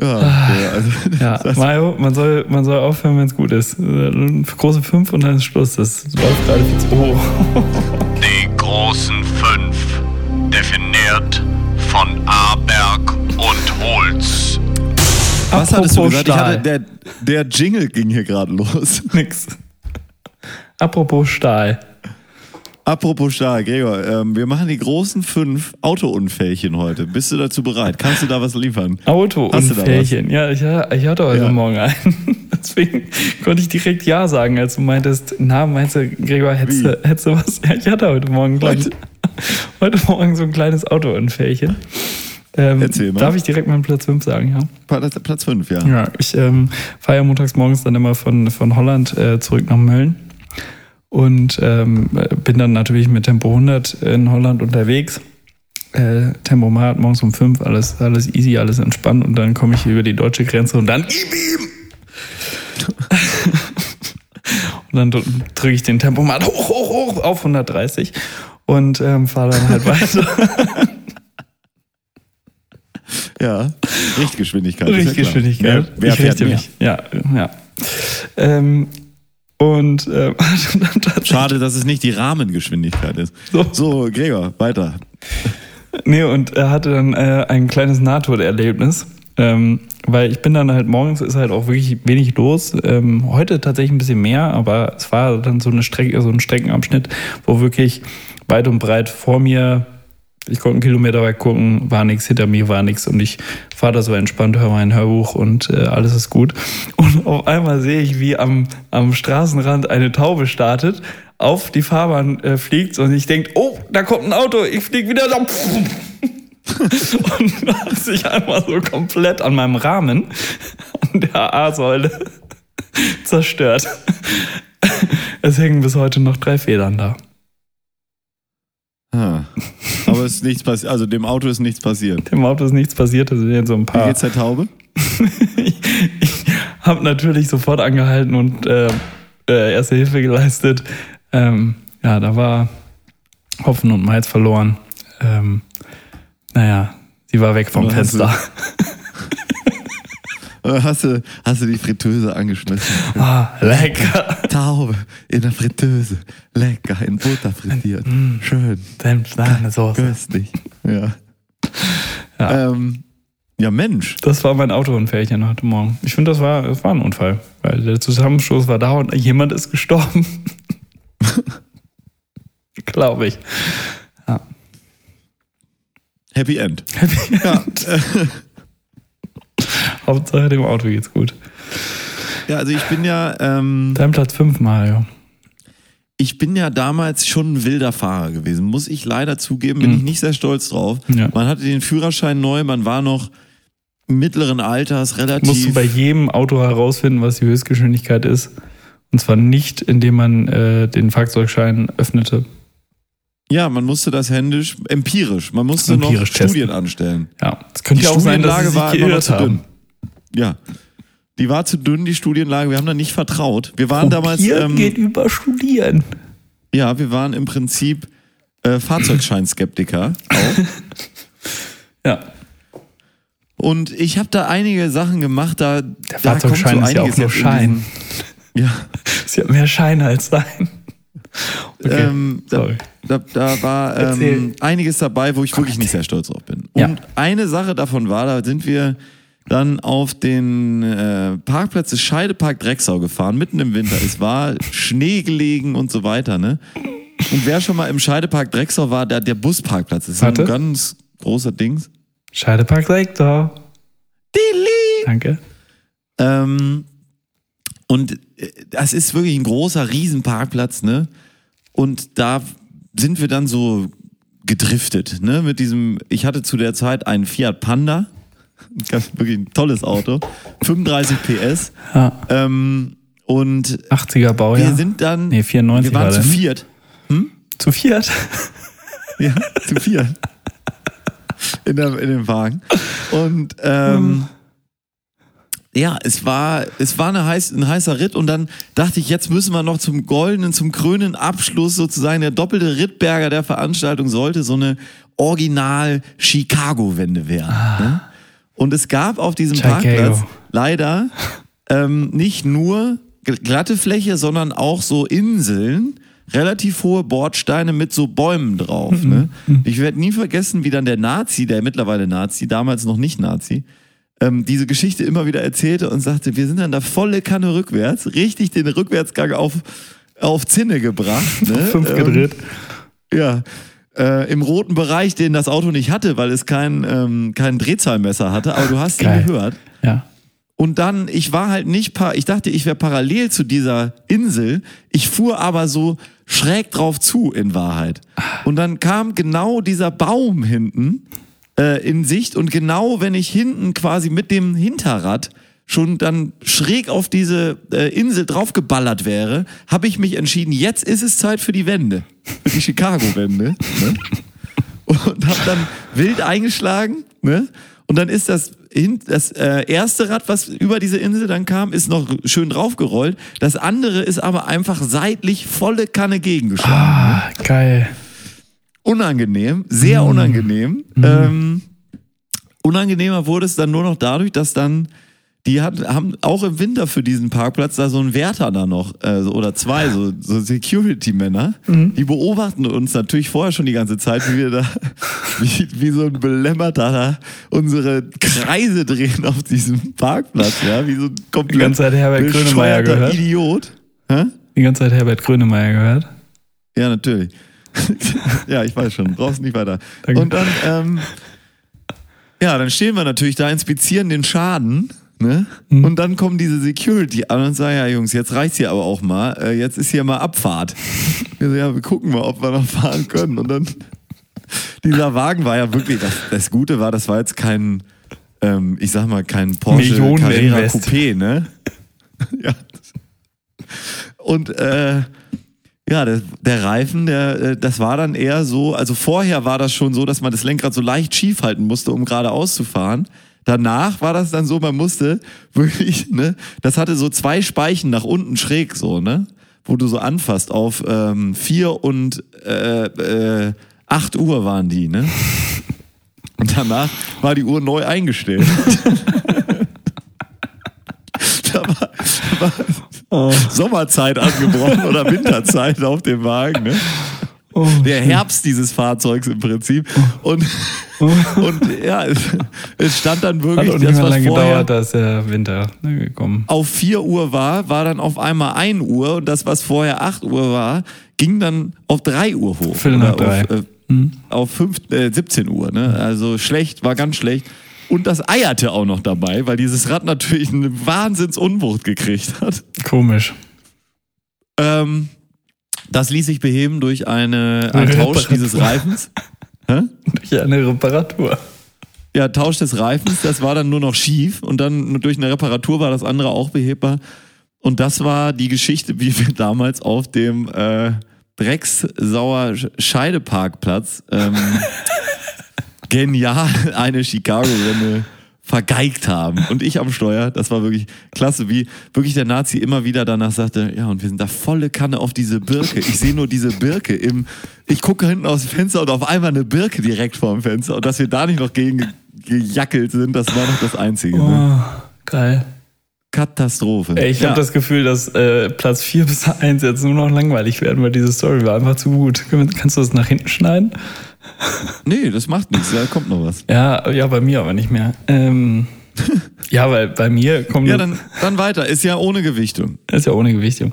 Ja. Ja, okay, also, Ja, Mario, man soll, man soll aufhören, wenn es gut ist. Große 5 und dann ist Schluss. Das läuft gerade viel zu. Oh. Die großen fünf, definiert von Aberg und Holz. was hattest du Apropos gesagt? Hatte, der, der Jingle ging hier gerade los. Nix. Apropos Stahl. Apropos Stahl, Gregor, ähm, wir machen die großen fünf Autounfällchen heute. Bist du dazu bereit? Kannst du da was liefern? Auto Hast und du da was? Fährchen. Ja, ich, ich hatte heute Ja. Morgen einen. Deswegen konnte ich direkt Ja sagen, als du meintest, na, meinst du, Gregor, hättest du, hättest du was? Ja, ich hatte heute Morgen Heute? heute Morgen so ein kleines Autounfällchen. Ähm, Erzähl mal. Darf ich direkt meinen Platz 5 sagen, ja? Platz, Platz fünf, ja. Ja, ich ähm, fahre ja montags morgens dann immer von, von Holland äh, zurück nach Mölln und ähm, bin dann natürlich mit Tempo 100 in Holland unterwegs. Äh, Tempomat morgens um 5, alles, alles easy, alles entspannt und dann komme ich über die deutsche Grenze und dann und dann drücke ich den Tempomat hoch, hoch, hoch auf 130 und ähm, fahre dann halt weiter. Ja, Richtgeschwindigkeit. ist ja. Richtgeschwindigkeit. Wer, wer ich richte mich. Ja, ja. Ähm, und ähm, Schade, dass es nicht die Rahmengeschwindigkeit ist. So. So, Gregor, weiter. Nee, und er hatte dann äh, ein kleines Nahtoderlebnis. Ähm, weil ich bin dann halt morgens ist halt auch wirklich wenig los. Ähm, heute tatsächlich ein bisschen mehr, aber es war dann so eine Strecke, so ein Streckenabschnitt, wo wirklich weit und breit vor mir, ich konnte einen Kilometer weit gucken, war nichts, hinter mir war nichts und ich fahre da so entspannt, höre mein Hörbuch und äh, alles ist gut. Und auf einmal sehe ich, wie am, am Straßenrand eine Taube startet, auf die Fahrbahn äh, fliegt und ich denke, oh, da kommt ein Auto, ich fliege wieder da. und hat sich einmal so komplett an meinem Rahmen, an der A-Säule, zerstört. Es hängen bis heute noch drei Federn da. Ah. Aber es ist nichts passiert. Also dem Auto ist nichts passiert. Dem Auto ist nichts passiert, es sind jetzt so ein Wie paar. geht's der Taube? ich ich habe natürlich sofort angehalten und äh, äh, erste Hilfe geleistet. Ähm, ja, da war Hopfen und Malz verloren. Ähm, naja, sie war weg vom Fenster. Oder hast du, hast du die Fritteuse angeschmissen? Ah, lecker. Taube in der Fritteuse. Lecker, in Butter frittiert. Schön. Senf, Sahne, Soße. Köstlich. Ja. Ja. Ähm, ja, Mensch. Das war mein Autounfällchen heute Morgen. Ich finde, das war, das war ein Unfall. Weil der Zusammenstoß war da und jemand ist gestorben. Glaube ich. Ja. Happy End. Happy Ja, Hauptsache dem Auto geht's gut. ja also ich bin ja, ähm, Dein Platz 5, Mario. ich bin ja damals schon ein wilder Fahrer gewesen. Muss ich leider zugeben, bin ich nicht sehr stolz drauf. Ja. Man hatte den Führerschein neu, man war noch mittleren Alters, relativ. Musst du bei jedem Auto herausfinden, was die Höchstgeschwindigkeit ist. Und zwar nicht, indem man äh, den Fahrzeugschein öffnete. ja, man musste das händisch, empirisch, man musste Empirisch noch testen. Studien anstellen. Ja, es könnte Die ja auch sein, dass sie sich war geirrt zu dünn. Ja. Die war zu dünn, die Studienlage. Wir haben da nicht vertraut. Wir waren damals, Probieren ähm, geht über Studieren. ja, wir waren im Prinzip äh, Fahrzeugscheinskeptiker auch. Ja, Und ich habe da einige Sachen gemacht, da, der da kommt Fahrzeugschein ist ja auch nur Schein. diesen- Ja, Ist ja mehr Schein als Sein. Okay, ähm, da, sorry. da, da war ähm, einiges dabei, wo ich wirklich nicht sehr stolz drauf bin. Und Ja. eine Sache davon war, da sind wir dann auf den äh, Parkplatz des Scheidepark Drecksau gefahren, mitten im Winter. Es war Schnee gelegen und so weiter, ne? Und wer schon mal im Scheidepark Drecksau war, der, der Busparkplatz, das ist Warte. ein ganz großer Dings. Scheidepark Sektor. Danke. Ähm, und äh, das ist wirklich ein großer Riesenparkplatz, ne? Und da sind wir dann so gedriftet, ne? Mit diesem, ich hatte zu der Zeit einen Fiat Panda, ganz wirklich ein tolles Auto, 35 PS. Ja, Ähm, und 80er Baujahr. wir sind dann, Nee, 94 wir waren war zu ne? viert, Zu viert. ja, zu viert. In, der, in dem Wagen. Und ähm, ja, es war, es war eine heiß, ein heißer Ritt und dann dachte ich, jetzt müssen wir noch zum goldenen, zum krönen Abschluss sozusagen. Der doppelte Rittberger der Veranstaltung sollte so eine original Chicago-Wende werden. Ne? Und es gab auf diesem Chicago. Parkplatz leider ähm, nicht nur gl- glatte Fläche, sondern auch so Inseln, relativ hohe Bordsteine mit so Bäumen drauf. Ne? Ich werde nie vergessen, wie dann der Nazi, der mittlerweile Nazi, damals noch nicht Nazi, ähm, diese Geschichte immer wieder erzählte und sagte, wir sind dann da volle Kanne rückwärts, richtig den Rückwärtsgang auf, auf Zinne gebracht. Ne? Fünf Ähm, gedreht. ja. Äh, Im roten Bereich, den das Auto nicht hatte, weil es kein, ähm, kein Drehzahlmesser hatte, aber du hast ihn gehört. Ja. Und dann, ich war halt nicht, par ich dachte, ich wäre parallel zu dieser Insel. Ich fuhr aber so schräg drauf zu, in Wahrheit. Und dann kam genau dieser Baum hinten äh, in Sicht und genau, wenn ich hinten quasi mit dem Hinterrad schon dann schräg auf diese äh, Insel draufgeballert wäre, habe ich mich entschieden, jetzt ist es Zeit für die Wende, für die Chicago-Wende. Ne? und habe dann wild eingeschlagen, ne? Und dann ist das das äh, erste Rad, was über diese Insel dann kam, ist noch schön draufgerollt. Das andere ist aber einfach seitlich volle Kanne gegengeschlagen. Ah, geil. Unangenehm, sehr unangenehm. Ähm, unangenehmer wurde es dann nur noch dadurch, dass dann die hat, haben auch im Winter für diesen Parkplatz da so einen Wärter da noch, äh, oder zwei, so, so Security-Männer, die beobachten uns natürlich vorher schon die ganze Zeit, wie wir da, wie, wie so ein Belämmerter da unsere Kreise drehen auf diesem Parkplatz, ja, wie so ein komplett Die ganze Zeit Herbert Grönemeyer gehört. Idiot. Hä? Die ganze Zeit Herbert Grönemeyer gehört. Ja, natürlich. ja, ich weiß schon. Brauchst nicht weiter. Danke. Und dann, ähm, ja, dann stehen wir natürlich da, inspizieren den Schaden. Ne? Mhm. Und dann kommen diese Security an und sagen, ja Jungs, jetzt reicht's hier aber auch mal. Äh, jetzt ist hier mal Abfahrt. Wir so, ja, wir gucken mal, ob wir noch fahren können. Und dann, dieser Wagen war ja wirklich, das, das Gute war, das war jetzt kein, ähm, ich sag mal, kein Porsche Millionen Carrera Invest. Coupé, ne? ja. Und äh, ja, der, der Reifen, der, äh, das war dann eher so, also vorher war das schon so, dass man das Lenkrad so leicht schief halten musste, um geradeaus zu fahren. Danach war das dann so, man musste wirklich, ne, das hatte so zwei Speichen nach unten schräg so, ne, wo du so anfasst auf ähm, vier und äh, äh, acht Uhr waren die, ne. Und danach war die Uhr neu eingestellt. da war, da war Sommerzeit angebrochen oder Winterzeit auf dem Wagen, ne? Oh, der Herbst dieses Fahrzeugs im Prinzip. Und, und ja, es, es stand dann Hat wirklich, nicht das was lange vorher gedauert, da ist der Winter gekommen. auf 4 Uhr war, war dann auf einmal 1 Uhr und das, was vorher 8 Uhr war, ging dann auf 3 Uhr hoch. Viertel nach. Auf, äh, auf fünf, äh, 17 Uhr. Ne? Also schlecht, war ganz schlecht. Und das eierte auch noch dabei, weil dieses Rad natürlich eine Wahnsinnsunwucht gekriegt hat. Komisch. Ähm, das ließ sich beheben durch eine, einen Eine Tausch Reparatur. dieses Reifens. Hä? Durch eine Reparatur. Ja, Tausch des Reifens, das war dann nur noch schief und dann durch eine Reparatur war das andere auch behebbar. Und das war die Geschichte, wie wir damals auf dem äh, Dreckssauer Scheideparkplatz ähm, genial eine Chicago-Renne vergeigt haben. Und ich am Steuer, das war wirklich klasse, wie wirklich der Nazi immer wieder danach sagte, ja, und wir sind da volle Kanne auf diese Birke. Ich sehe nur diese Birke im, ich gucke hinten aus dem Fenster und auf einmal eine Birke direkt vor dem Fenster. Und dass wir da nicht noch gegen ge- gejackelt sind, das war noch das Einzige. Ne? Oh, geil. Katastrophe. Ey, ich ja. habe das Gefühl, dass äh, Platz 4 bis 1 jetzt nur noch langweilig werden, weil diese Story war einfach zu gut. Kannst du das nach hinten schneiden? Nee, das macht nichts, da kommt noch was. Ja, ja, bei mir aber nicht mehr. Ähm, ja, weil bei mir kommt Ja, dann, dann weiter. Ist ja ohne Gewichtung. Ist ja ohne Gewichtung.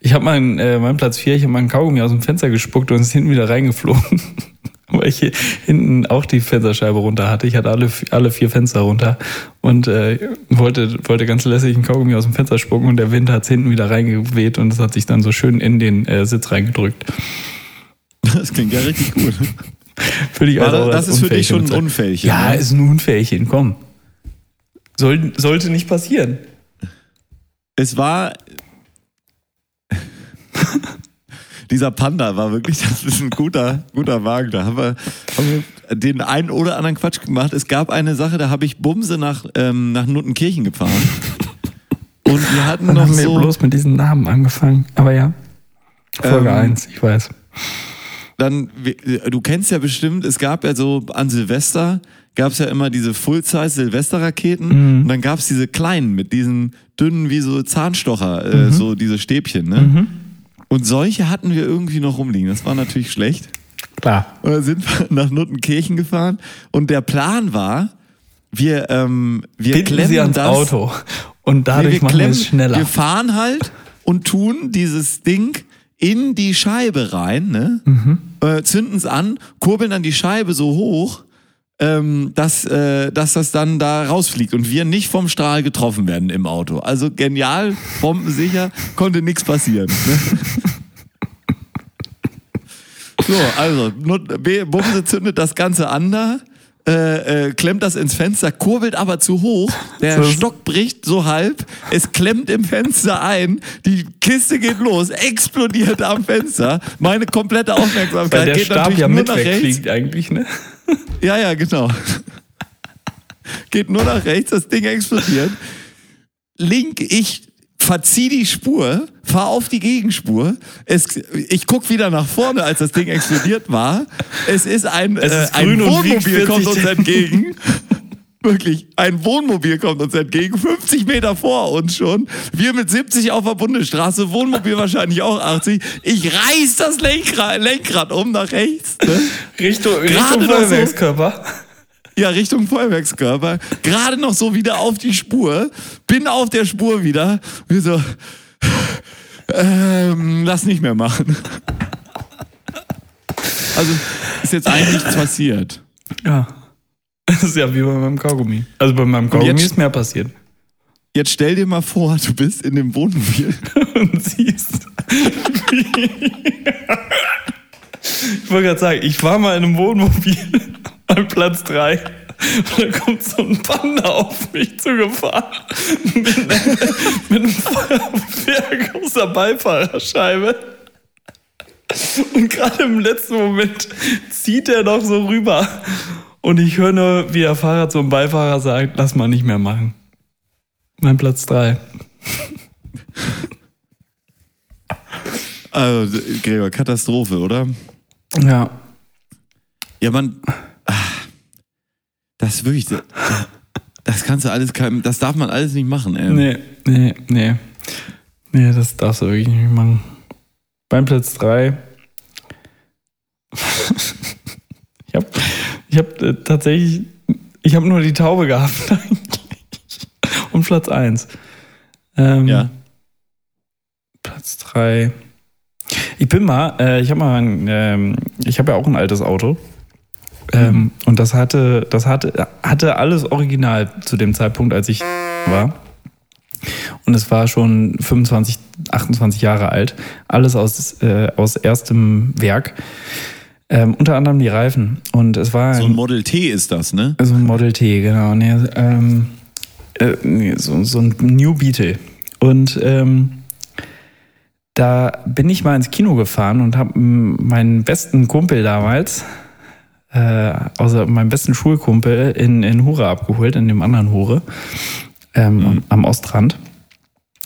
Ich habe meinen, äh, meinen Platz 4, ich habe meinen Kaugummi aus dem Fenster gespuckt und ist hinten wieder reingeflogen. Weil ich hier hinten auch die Fensterscheibe runter hatte. Ich hatte alle, alle vier Fenster runter und äh, wollte, wollte ganz lässig einen Kaugummi aus dem Fenster spucken und der Wind hat hinten wieder reingeweht und es hat sich dann so schön in den äh, Sitz reingedrückt. Das klingt ja richtig gut. Würde ich War also das- ist für dich schon ein. Unfähigchen, Ja, ne? ist ein Unfähigchen, komm. Soll, sollte nicht passieren. dieser Panda war wirklich, das ist ein guter, guter Wagen. Da haben wir, haben wir den einen oder anderen Quatsch gemacht. Es gab eine Sache, da habe ich Bumse nach, ähm, nach Nuttenkirchen gefahren. Und wir hatten Dann noch haben wir so, bloß mit diesen Namen angefangen. Aber ja. Folge Ähm, 1, ich weiß. Dann, wir- du kennst ja bestimmt, es gab ja so an Silvester, gab es ja immer diese Full-Size-Silvesterraketen Mhm. und dann gab es diese kleinen mit diesen dünnen wie so Zahnstocher, äh, Mhm. so diese Stäbchen, ne? Und solche hatten wir irgendwie noch rumliegen. Das war natürlich schlecht. Klar. Und dann sind wir nach Nuttenkirchen gefahren und der Plan war, wir, ähm, wir Binden klemmen Sie ans das, Auto. Und Nee, dadurch wir machen wir klemmen, es schneller. Wir fahren halt und tun dieses Ding in die Scheibe rein, ne? Mhm. Äh, zünden es an, kurbeln dann die Scheibe so hoch, ähm, dass, äh, dass das dann da rausfliegt und wir nicht vom Strahl getroffen werden im Auto. Also genial, bombensicher, konnte nichts passieren. Ne? So, also, Bumse zündet das Ganze an da, äh, äh, klemmt das ins Fenster, kurbelt aber zu hoch, der So. Stock bricht so halb, es klemmt im Fenster ein, die Kiste geht los, explodiert am Fenster, meine komplette Weil Aufmerksamkeit der geht Stab natürlich ja nur mit nach rechts. eigentlich, ne? Ja, ja, genau. Geht nur nach rechts, das Ding explodiert. Link, ich verzieh die Spur, fahr auf die Gegenspur. Es, ich guck wieder nach vorne, als das Ding explodiert war. Es ist ein, Es ist äh, ein Wohnmobil kommt 40 uns entgegen. Wirklich, ein Wohnmobil kommt uns entgegen, 50 Meter vor uns schon. Wir mit 70 auf der Bundesstraße, Wohnmobil wahrscheinlich auch 80. Ich reiß das Lenkrad, Lenkrad um nach rechts. Ne? Richtung, Richtung noch so. Ja, Richtung Feuerwerkskörper. Gerade noch so wieder auf die Spur. Bin auf der Spur wieder. Wir so, ähm, lass nicht mehr machen. Also, ist jetzt eigentlich nichts passiert. Ja. Das ist ja wie bei meinem Kaugummi. Also bei meinem Kaugummi jetzt- ist mehr passiert. Jetzt stell dir mal vor, du bist in dem Wohnmobil. Und siehst. Ich wollte gerade sagen, ich war mal in einem Wohnmobil an Platz 3. Und da kommt so ein Panda auf mich zugefahren. Mit, mit einem Feuerwerk aus der Beifahrerscheibe. Und gerade im letzten Moment zieht er noch so rüber. Und ich höre nur, wie der Fahrer zum Beifahrer sagt, lass mal nicht mehr machen. Mein Platz 3. Also, Gregor, Katastrophe, oder? Ja. Ja, man. ah, Das ist wirklich. Das kannst du alles, keinem- das darf man alles nicht machen, ey. Nee, nee, nee. Nee, das darfst du wirklich nicht machen. Beim Platz 3. ich habe ich hab, äh, tatsächlich, ich habe nur die Taube gehabt eigentlich. Und Platz 1. Ähm, Ja. Platz 3. Ich bin mal, äh, ich habe mal, ein, ähm, ich habe ja auch ein altes Auto. Ähm, und das hatte, das hatte, hatte alles original zu dem Zeitpunkt, als ich war. Und es war schon 25, 28 Jahre alt. Alles aus, äh, aus erstem Werk. Ähm, unter anderem die Reifen. Und es war So ein Model T ist das, ne? so ein Model T, genau. Nee, ähm, äh, nee, so, so ein New Beetle. Und ähm, da bin ich mal ins Kino gefahren und habe meinen besten Kumpel damals, äh, außer meinen besten Schulkumpel, in, in Hure abgeholt, in dem anderen Hure, ähm, am, am Ostrand.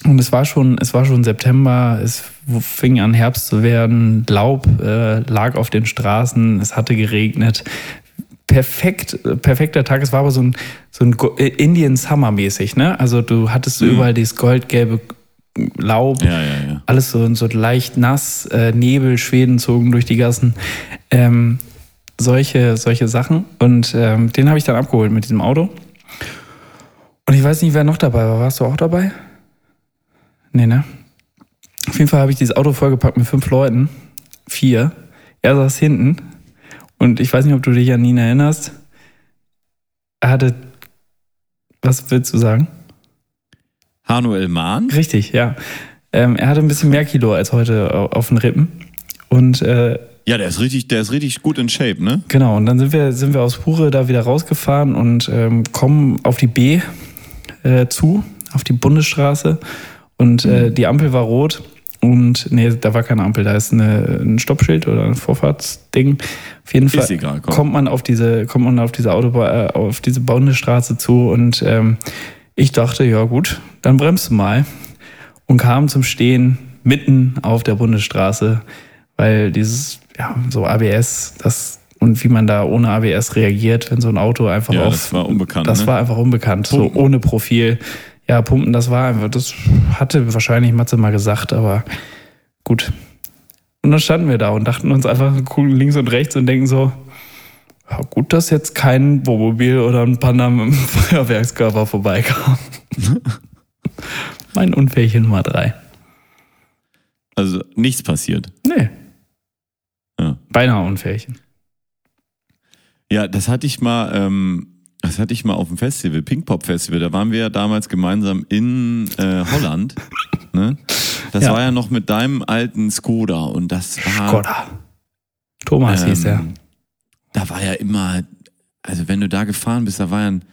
Und es war schon, es war schon September, es fing an Herbst zu werden, Laub äh, lag auf den Straßen, es hatte geregnet. Perfekt, perfekter Tag. Es war aber so ein, so ein äh, Indian Summer mäßig, ne? Also du hattest so überall dieses goldgelbe Laub, Ja, ja, ja. alles so, so leicht nass, äh, Nebel, Schweden zogen durch die Gassen. Ähm, solche, solche Sachen. Und ähm, den habe ich dann abgeholt mit diesem Auto. Und ich weiß nicht, wer noch dabei war. Warst du auch dabei? Nee, ne? Auf jeden Fall habe ich dieses Auto vollgepackt mit fünf Leuten. Vier. Er saß hinten. Und ich weiß nicht, ob du dich an ihn erinnerst. Er hatte. Was willst du sagen? Hanuel Mahn? Richtig, ja. Ähm, er hatte ein bisschen mehr Kilo als heute au- auf den Rippen. Und äh, Ja, der ist richtig, der ist richtig gut in Shape, ne? genau, und dann sind wir, sind wir aus Pure da wieder rausgefahren und ähm, kommen auf die B äh, zu, auf die Bundesstraße. Und äh, die Ampel war rot. Und nee, da war keine Ampel, da ist eine, ein Stoppschild oder ein Vorfahrtsding. Auf jeden Fall egal, komm. kommt man auf diese, kommt man auf diese Autobahn, äh, auf diese Bundesstraße zu und ähm, ich dachte, ja gut, dann bremst du mal und kam zum Stehen mitten auf der Bundesstraße, weil dieses, ja, so ABS, das und wie man da ohne ABS reagiert, wenn so ein Auto einfach Ja, auf. das war unbekannt, Das ne? war einfach unbekannt, Pumpen. so ohne Profil. Ja, Pumpen, das war einfach, das hatte wahrscheinlich Matze mal gesagt, aber gut. Und dann standen wir da und dachten uns einfach, gucken links und rechts und denken so, ja, gut, dass jetzt kein Wohnmobil oder ein Panda mit einem Feuerwerkskörper vorbeikam. mein Unfällchen Nummer drei. Also nichts passiert. Nee. Ja. Beinahe Unfällchen. Ja, das hatte ich mal, ähm, das hatte ich mal auf dem Festival, Pink Pop Festival. Da waren wir ja damals gemeinsam in äh, Holland. ne? Das Ja. war ja noch mit deinem alten Skoda und das war. Skoda. Thomas hieß er. Da war ja immer, also wenn du da gefahren bist, da war ja ein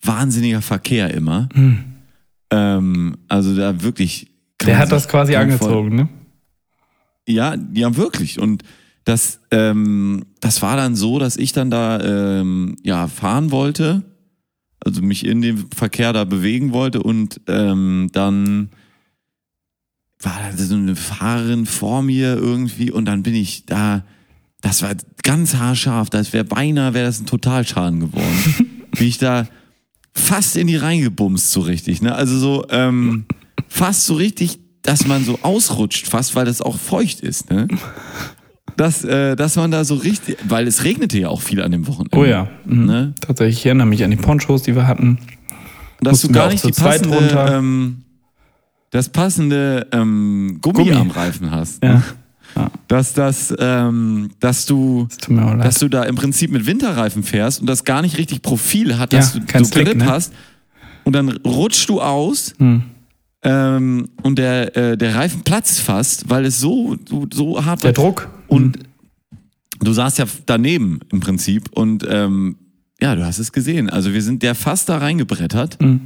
wahnsinniger Verkehr immer. Hm. Ähm, also da wirklich. Der hat das quasi angezogen, ne? Ja, ja, wirklich. Und das, ähm, das war dann so, dass ich dann da ähm, ja fahren wollte, also mich in dem Verkehr da bewegen wollte und ähm, dann war da so eine Fahrerin vor mir irgendwie und dann bin ich da, das war ganz haarscharf, das wäre beinahe, wäre das ein Totalschaden geworden. bin ich da fast in die reingebumst so richtig, ne? Also so ähm, fast so richtig, dass man so ausrutscht, fast, weil das auch feucht ist, ne? Dass, äh, dass man da so richtig, weil es regnete ja auch viel an dem Wochenende. Oh ja. Mhm. Ne? Tatsächlich, ich erinnere mich an die Ponchos, die wir hatten. Dass du Mussten wir gar nicht die passende, runter. ähm, das passende ähm, Gummi, Gummi. am Reifen hast. Ja. Ne? Dass das, ähm, dass du, Das dass du da im Prinzip mit Winterreifen fährst und das gar nicht richtig Profil hat, dass Ja, du so Grip ne? hast und dann rutschst du aus Hm. ähm, und der, äh, der Reifen platzt fast, weil es so, so, so hart Der. Druck. Und du saßt ja daneben im Prinzip und ähm, ja, du hast es gesehen. Also wir sind der fast da reingebrettert Mhm.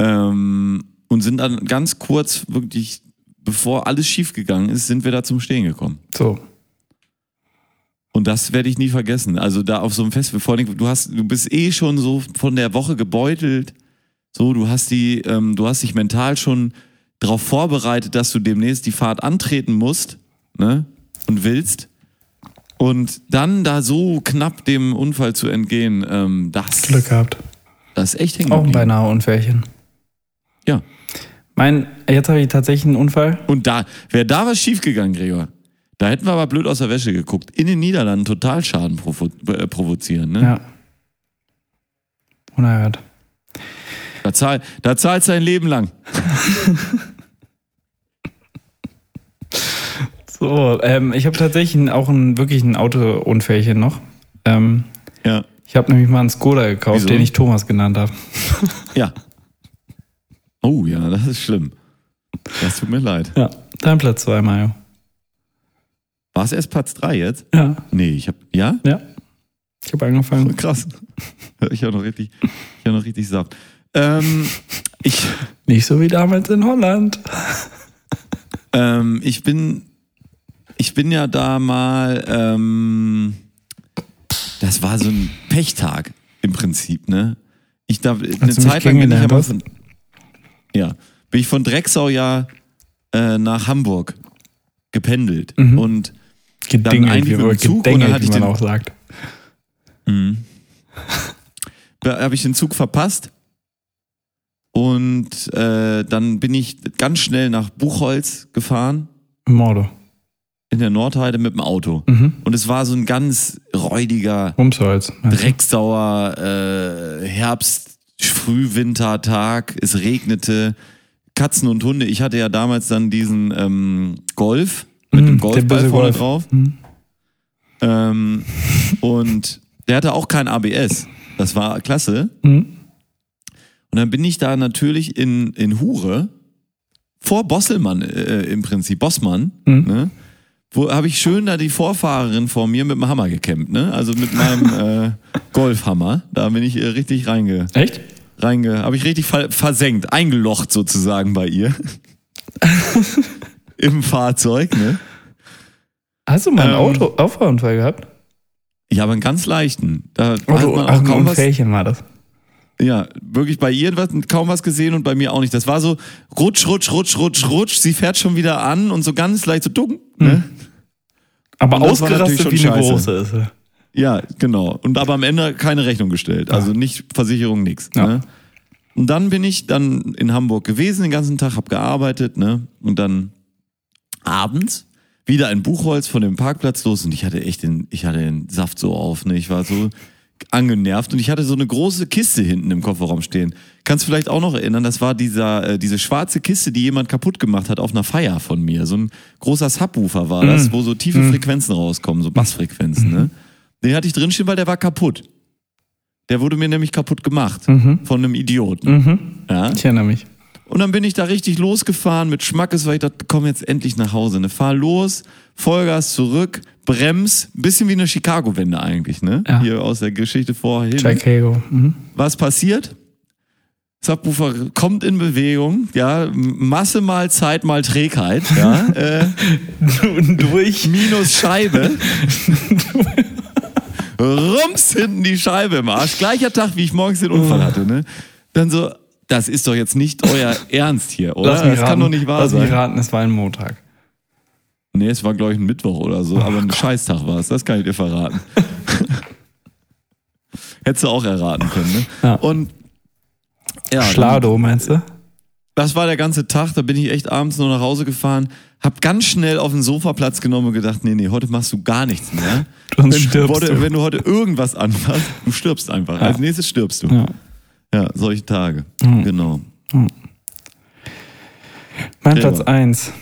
ähm, und sind dann ganz kurz wirklich, bevor alles schief gegangen ist, sind wir da zum Stehen gekommen. So. Und das werde ich nie vergessen. Also da auf so einem Festival, vor allem, du hast, du bist eh schon so von der Woche gebeutelt. So, du hast die, ähm, du hast dich mental schon darauf vorbereitet, dass du demnächst die Fahrt antreten musst, ne? Und willst. Und dann da so knapp dem Unfall zu entgehen, ähm, das, Glück gehabt. das ist echt hängen Auch ein beinahe Unfällchen. Ja. Mein, jetzt habe ich tatsächlich einen Unfall. Und da, wäre da was schiefgegangen, Gregor. Da hätten wir aber blöd aus der Wäsche geguckt. In den Niederlanden Totalschaden provo äh, provozieren, ne? Ja. Unerhört. Da, zahl, da zahlst du ein Leben lang. So, ähm, ich habe tatsächlich auch ein, wirklich ein Autounfällchen noch. Ähm, Ja. ich habe nämlich mal einen Skoda gekauft, Wieso? den ich Thomas genannt habe. Ja. Oh ja, das ist schlimm. Das tut mir leid. Ja. Dein Platz zwei, Mario. War es erst Platz 3 jetzt? Ja. Nee, ich hab. Ja? Ja. Ich habe angefangen. Krass. Ich habe noch richtig, ich hab noch richtig Saft. Ähm, ich, Nicht so wie damals in Holland. ähm, ich bin, ich bin ja da mal, ähm, das war so ein Pechtag im Prinzip, ne? Ich da, eine Zeit lang bin ich aber von, ja, bin ich von Drecksau ja äh, nach Hamburg gependelt Mhm. und Gedingelt, eigentlich wie, mit dem Zug und dann hatte ich man den- auch sagt. da habe ich den Zug verpasst. Und äh, dann bin ich ganz schnell nach Buchholz gefahren, Mordo. in der Nordheide mit dem Auto. Mhm. Und es war so ein ganz räudiger, Umsolz. drecksauer äh, Herbst, Frühwintertag. Es regnete. Katzen und Hunde. Ich hatte ja damals dann diesen ähm, Golf mit Mhm, dem der Golfball vorne Golf. drauf. Mhm. Ähm, und der hatte auch kein ABS. Das war klasse. Mhm. Und dann bin ich da natürlich in, in Hure vor Bosselmann äh, im Prinzip, Bossmann, Mhm. ne? Wo habe ich schön da die Vorfahrerin vor mir mit dem Hammer gekämmt, ne? Also mit meinem äh, Golfhammer. Da bin ich äh, richtig reinge, Echt? reinge habe ich richtig ver versenkt, eingelocht sozusagen bei ihr. im Fahrzeug, ne? Hast du mal einen Ähm. Auto Auffahrunfall gehabt? Ja, aber einen ganz leichten. Da hat Auto, man ach, auch ein kaum was, war das. Ja, wirklich bei ihr was, kaum was gesehen und bei mir auch nicht. Das war so rutsch, rutsch, rutsch, rutsch, rutsch. Sie fährt schon wieder an und so ganz leicht so dumm. Ne? Aber ausgerastet wie schon eine scheiße. große ist. Ja, genau. Und aber am Ende keine Rechnung gestellt. Also nicht Versicherung, nix. Ja. Ne? Und dann bin ich dann in Hamburg gewesen den ganzen Tag, hab gearbeitet, ne? Und dann abends wieder ein Buchholz von dem Parkplatz los und ich hatte echt den, ich hatte den Saft so auf, ne? Ich war so angenervt und ich hatte so eine große Kiste hinten im Kofferraum stehen. Kannst du vielleicht auch noch erinnern, das war dieser, äh, diese schwarze Kiste, die jemand kaputt gemacht hat auf einer Feier von mir. So ein großer Subwoofer war das, wo so tiefe Frequenzen rauskommen, so Bassfrequenzen, ne? Den hatte ich drinstehen, weil der war kaputt. Der wurde mir nämlich kaputt gemacht von einem Idioten. Mhm. Ja? Ich erinnere mich. Und dann bin ich da richtig losgefahren mit Schmackes, weil ich dachte, komm jetzt endlich nach Hause. Ne? Fahr los, Vollgas zurück, brems, ein bisschen wie eine Chicago-Wende eigentlich, ne? Ja. Hier aus der Geschichte vorhin. Chicago. Mhm. Was passiert? Subwoofer kommt in Bewegung, ja, Masse mal Zeit mal Trägheit, ja, äh, Durch. minus Scheibe. Rums hinten die Scheibe im Arsch. Gleicher Tag, wie ich morgens den Unfall hatte, ne? Dann so, das ist doch jetzt nicht euer Ernst hier, oder? Lass mich das raten. kann doch nicht wahr Lass mich sein. raten, es war ein Montag. Nee, es war, glaube ich, ein Mittwoch oder so, aber ein Scheißtag war es, das kann ich dir verraten. Hättest du auch erraten können, ne? Ja. Und ja, dann- Schlado, meinst du? das war der ganze Tag, da bin ich echt abends nur nach Hause gefahren, hab ganz schnell auf den Sofa Platz genommen und gedacht, nee, nee, heute machst du gar nichts mehr. Sonst wenn, stirbst heute, du. wenn du heute irgendwas anfasst, du stirbst einfach. Als nächstes stirbst du. Ja. Ja, solche Tage. Genau. Mein Gregor. Platz 1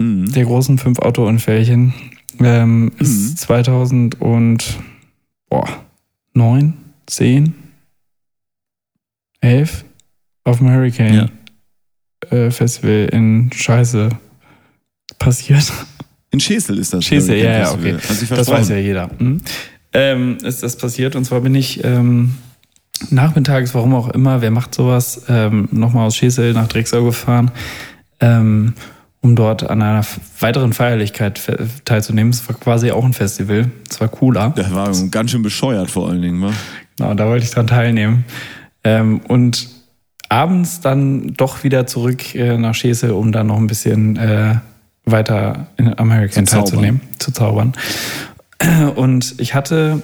Mhm. der großen fünf Autounfällchen ähm, ist 2009, 10, 11 auf dem Hurricane äh, Festival in Scheiße passiert. In Schesel ist das. Hurricane ja, ja, okay. Sich Das weiß ja jeder. Mhm. Ähm, ist das passiert und zwar bin ich ähm, nachmittags, warum auch immer, wer macht sowas, ähm, nochmal aus Schesel nach Drexau gefahren, ähm, um dort an einer weiteren Feierlichkeit fe- teilzunehmen. Es war quasi auch ein Festival. Es war cooler. Das war ganz schön bescheuert vor allen Dingen, wa? Genau, da wollte ich dran teilnehmen. Ähm, und abends dann doch wieder zurück äh, nach Schesel, um dann noch ein bisschen äh, weiter in American Zu teilzunehmen, zu zaubern. Und ich hatte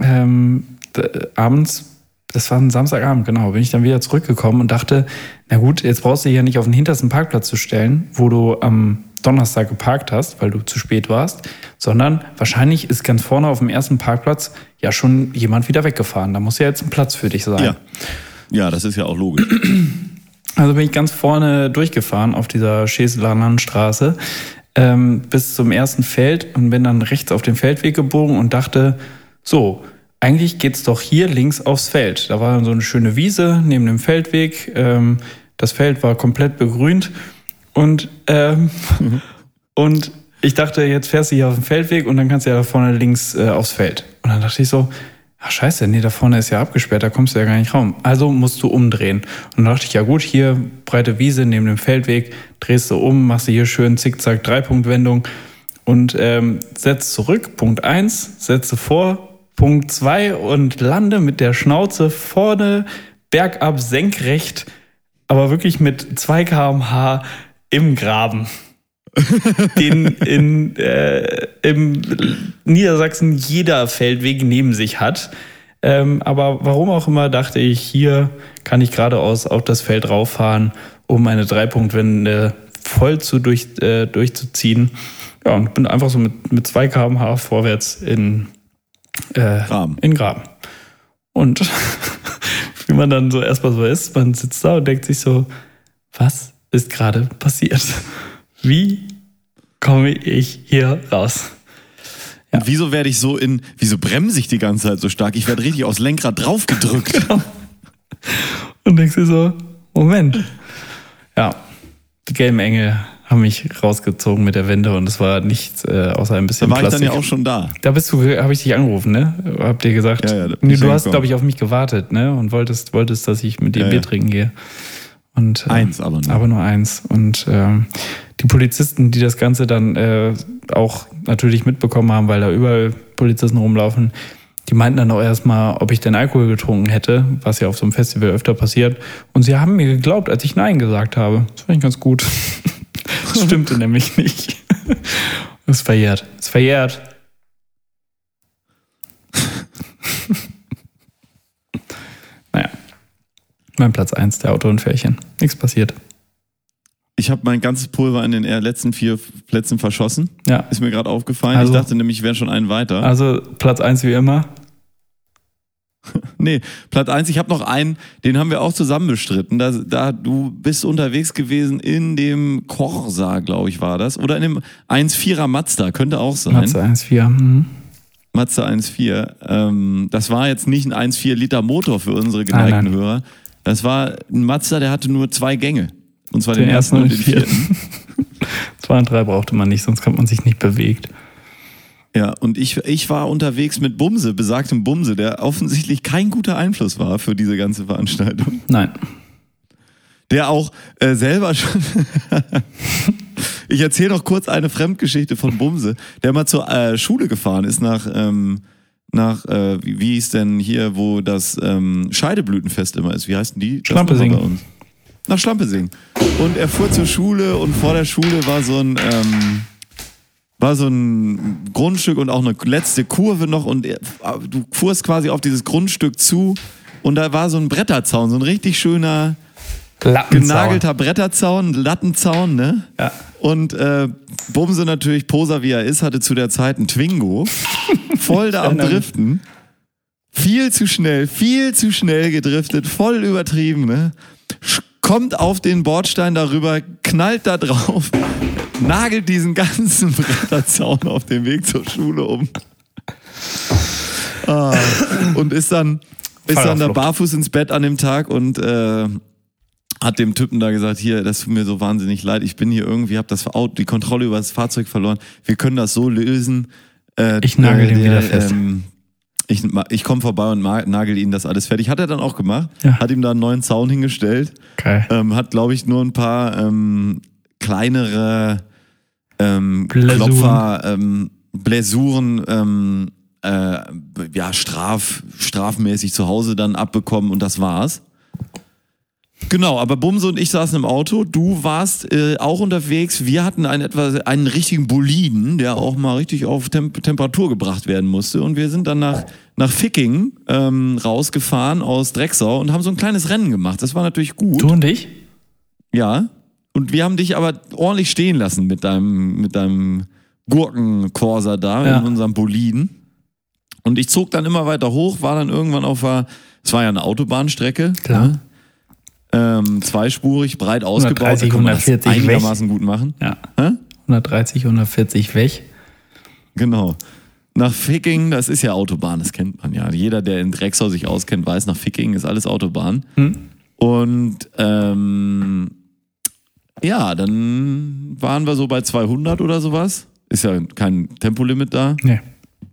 ähm, abends, das war ein Samstagabend, genau, bin ich dann wieder zurückgekommen und dachte, na gut, jetzt brauchst du dich ja nicht auf den hintersten Parkplatz zu stellen, wo du am Donnerstag geparkt hast, weil du zu spät warst, sondern wahrscheinlich ist ganz vorne auf dem ersten Parkplatz ja schon jemand wieder weggefahren. Da muss ja jetzt ein Platz für dich sein. Ja. Ja, das ist ja auch logisch. Also bin ich ganz vorne durchgefahren auf dieser Scheseler Landstraße ähm, bis zum ersten Feld und bin dann rechts auf den Feldweg gebogen und dachte, so, eigentlich geht's doch hier links aufs Feld. Da war dann so eine schöne Wiese neben dem Feldweg. Ähm, das Feld war komplett begrünt und, ähm, und ich dachte, jetzt fährst du hier auf den Feldweg und dann kannst du ja da vorne links äh, aufs Feld. Und dann dachte ich so, ach scheiße, nee, da vorne ist ja abgesperrt, da kommst du ja gar nicht raum. Also musst du umdrehen. Und dann dachte ich, ja gut, hier breite Wiese neben dem Feldweg, drehst du um, machst du hier schön zickzack Dreipunktwendung und ähm, setzt zurück, Punkt eins, setze vor, Punkt zwei und lande mit der Schnauze vorne bergab senkrecht, aber wirklich mit 2 kmh im Graben den in äh, im Niedersachsen jeder Feldweg neben sich hat. Ähm, aber warum auch immer dachte ich, hier kann ich geradeaus auf das Feld rauffahren, um eine Dreipunktwende voll zu durch, äh, durchzuziehen. Ja, und bin einfach so mit, mit 2 kmh vorwärts in, äh, Graben. in Graben. Und wie man dann so erstmal so ist, man sitzt da und denkt sich so, was ist gerade passiert? Wie komme ich hier raus? Und wieso werde ich so in, wieso bremse ich die ganze Zeit so stark? Ich werde richtig aufs Lenkrad draufgedrückt. Und denkst dir so, Moment. Ja, die gelben Engel haben mich rausgezogen mit der Wende und es war nichts äh, außer ein Da bisschen war ich dann Plastik. ja auch schon da. da bist du, habe ich dich angerufen, ne? Hab dir gesagt, Ja, ja, da nee, du hast, glaube ich, auf mich gewartet, ne? Und wolltest, wolltest, dass ich mit dir Ja, Bier trinken gehe. Und, äh, Eins aber nur. Aber nur eins. Und ähm, die Polizisten, die das Ganze dann äh, auch natürlich mitbekommen haben, weil da überall Polizisten rumlaufen, die meinten dann auch erstmal, ob ich denn Alkohol getrunken hätte, was ja auf so einem Festival öfter passiert. Und sie haben mir geglaubt, als ich Nein gesagt habe. Das fand ich ganz gut. Das stimmte nämlich nicht. Das ist verjährt. Das ist verjährt. naja. Mein Platz 1 der Autounfährchen. Nichts passiert. Ich habe mein ganzes Pulver in den letzten vier Plätzen verschossen. Ja. Ist mir gerade aufgefallen. Also- ich dachte nämlich, ich wäre schon einen weiter. Also Platz 1 wie immer. Nee, Platz eins. ich habe noch einen, den haben wir auch zusammen bestritten. Da, da du bist unterwegs gewesen in dem Corsa, glaube ich, war das. Oder in dem 1.4er Mazda, könnte auch sein. Matze 1,4. Mhm. Mazda 1.4. Ähm, das war jetzt nicht ein 1.4 Liter Motor für unsere Nein, geneigten nein. Hörer. Das war ein Mazda, der hatte nur zwei Gänge. Und zwar Den den, ersten und den vierten. Zwei und drei brauchte man nicht, sonst hat man sich nicht bewegt. Ja, und ich, ich war unterwegs mit Bumse, besagtem Bumse, der offensichtlich kein guter Einfluss war für diese ganze Veranstaltung. Nein. Der auch äh, selber schon. ich erzähle noch kurz eine Fremdgeschichte von Bumse, der mal zur äh, Schule gefahren ist nach, ähm, nach äh, wie, wie ist denn hier, wo das ähm, Scheideblütenfest immer ist. Wie heißt denn die? Schlampesing. Nach Schlampesing. Und er fuhr zur Schule und vor der Schule war so ein. Ähm, war so ein Grundstück und auch eine letzte Kurve noch und er, du fuhrst quasi auf dieses Grundstück zu und da war so ein Bretterzaun, so ein richtig schöner, genagelter Bretterzaun, Lattenzaun, ne? Ja. Und äh, Bumse natürlich, Poser wie er ist, hatte zu der Zeit einen Twingo. Voll da am. Driften. Viel zu schnell, viel zu schnell gedriftet, voll übertrieben, ne? Kommt auf den Bordstein darüber, knallt da drauf, nagelt diesen ganzen Bretterzaun auf dem Weg zur Schule um. Ah, und ist dann, ist dann da barfuß ins Bett an dem Tag und äh, hat dem Typen da gesagt, hier, das tut mir so wahnsinnig leid, ich bin hier irgendwie, hab das Auto, die Kontrolle über das Fahrzeug verloren. Wir können das so lösen. Äh, Ich nagel den der, wieder fest. Ähm, ich ich komme vorbei und nagel ihn das alles fertig. Hat er dann auch gemacht. Ja. Hat ihm da einen neuen Zaun hingestellt. Geil. Ähm, hat, glaube ich, nur ein paar ähm, kleinere ähm, Blessuren. Klopfer, ähm, Blessuren, ähm, äh, ja, straf, strafmäßig zu Hause dann abbekommen und das war's. Genau, aber Bumse und ich saßen im Auto. Du warst äh, auch unterwegs. Wir hatten einen etwa einen richtigen Boliden, der auch mal richtig auf Temp Temperatur gebracht werden musste. Und wir sind dann nach, nach Ficking ähm, rausgefahren aus Drecksau und haben so ein kleines Rennen gemacht. Das war natürlich gut. Du und ich? Ja. Und wir haben dich aber ordentlich stehen lassen mit deinem, mit deinem Gurkenkorser da Ja. in unserem Boliden. Und ich zog dann immer weiter hoch, war dann irgendwann auf der, es war ja eine Autobahnstrecke. Klar. Ne? Ähm, zweispurig, breit ausgebaut. 130, da kann man das 140 weg. einigermaßen gut machen. Ja. Hä? 130, 140 weg. Genau. Nach Ficking, das ist ja Autobahn, das kennt man ja. Jeder, der in Drecksau sich auskennt, weiß, nach Ficking ist alles Autobahn. Hm? Und ähm, ja, dann waren wir so bei 200 oder sowas. Ist ja kein Tempolimit da. Nee.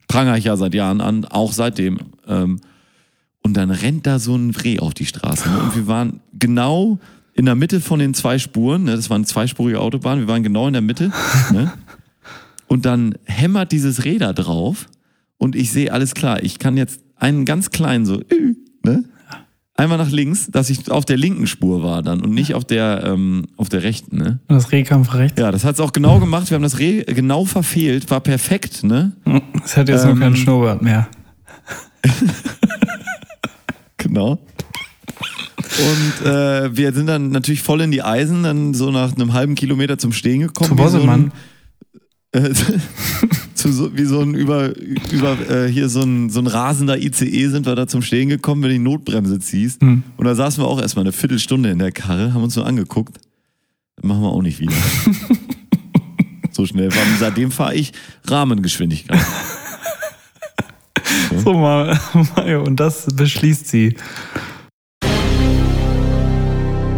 Pranger ich ja seit Jahren an, auch seitdem. Ähm, und dann rennt da so ein Reh auf die Straße. Ne? Und wir waren genau in der Mitte von den zwei Spuren. Ne? Das war eine zweispurige Autobahn. Wir waren genau in der Mitte. Ne? Und dann hämmert dieses Reh da drauf. Und ich sehe, alles klar, ich kann jetzt einen ganz kleinen so, ne? Einmal nach links, dass ich auf der linken Spur war dann und nicht auf der, ähm, auf der rechten, ne? Und das Reh kam von rechts. Ja, das hat's auch genau gemacht. Wir haben das Reh genau verfehlt, war perfekt, ne? Es hat jetzt noch Ähm, keinen Schnurrbart mehr. Genau. Und äh, wir sind dann natürlich voll in die Eisen, dann so nach einem halben Kilometer zum Stehen gekommen. Zu wie so Bossemann. ein, äh, zu so, wie so ein über, über äh, hier so ein, so ein rasender ICE sind wir da zum Stehen gekommen, wenn du die Notbremse ziehst. Hm. Und da saßen wir auch erstmal eine Viertelstunde in der Karre, haben uns so angeguckt. Das machen wir auch nicht wieder. so schnell. Weil seitdem fahre ich Rahmengeschwindigkeit. So mal, Mario, und das beschließt sie.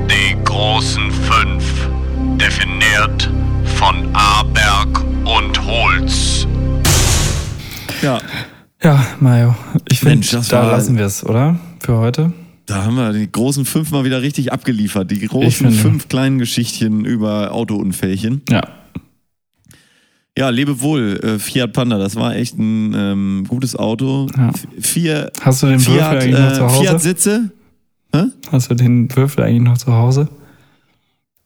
Die großen fünf, definiert von Aberg Ja, Ja, Mario, ich finde, da lassen wir es, oder? Für heute. Da haben wir die großen fünf mal wieder richtig abgeliefert. Die großen fünf kleinen Geschichtchen über Autounfällchen. Ja. Ja, lebe wohl, äh, Fiat Panda. Das war echt ein ähm, gutes Auto. Ja. Vier, Hast du den Würfel Fiat, eigentlich noch zu äh, Hause? Fiat Sitze. Hast du den Würfel eigentlich noch zu Hause?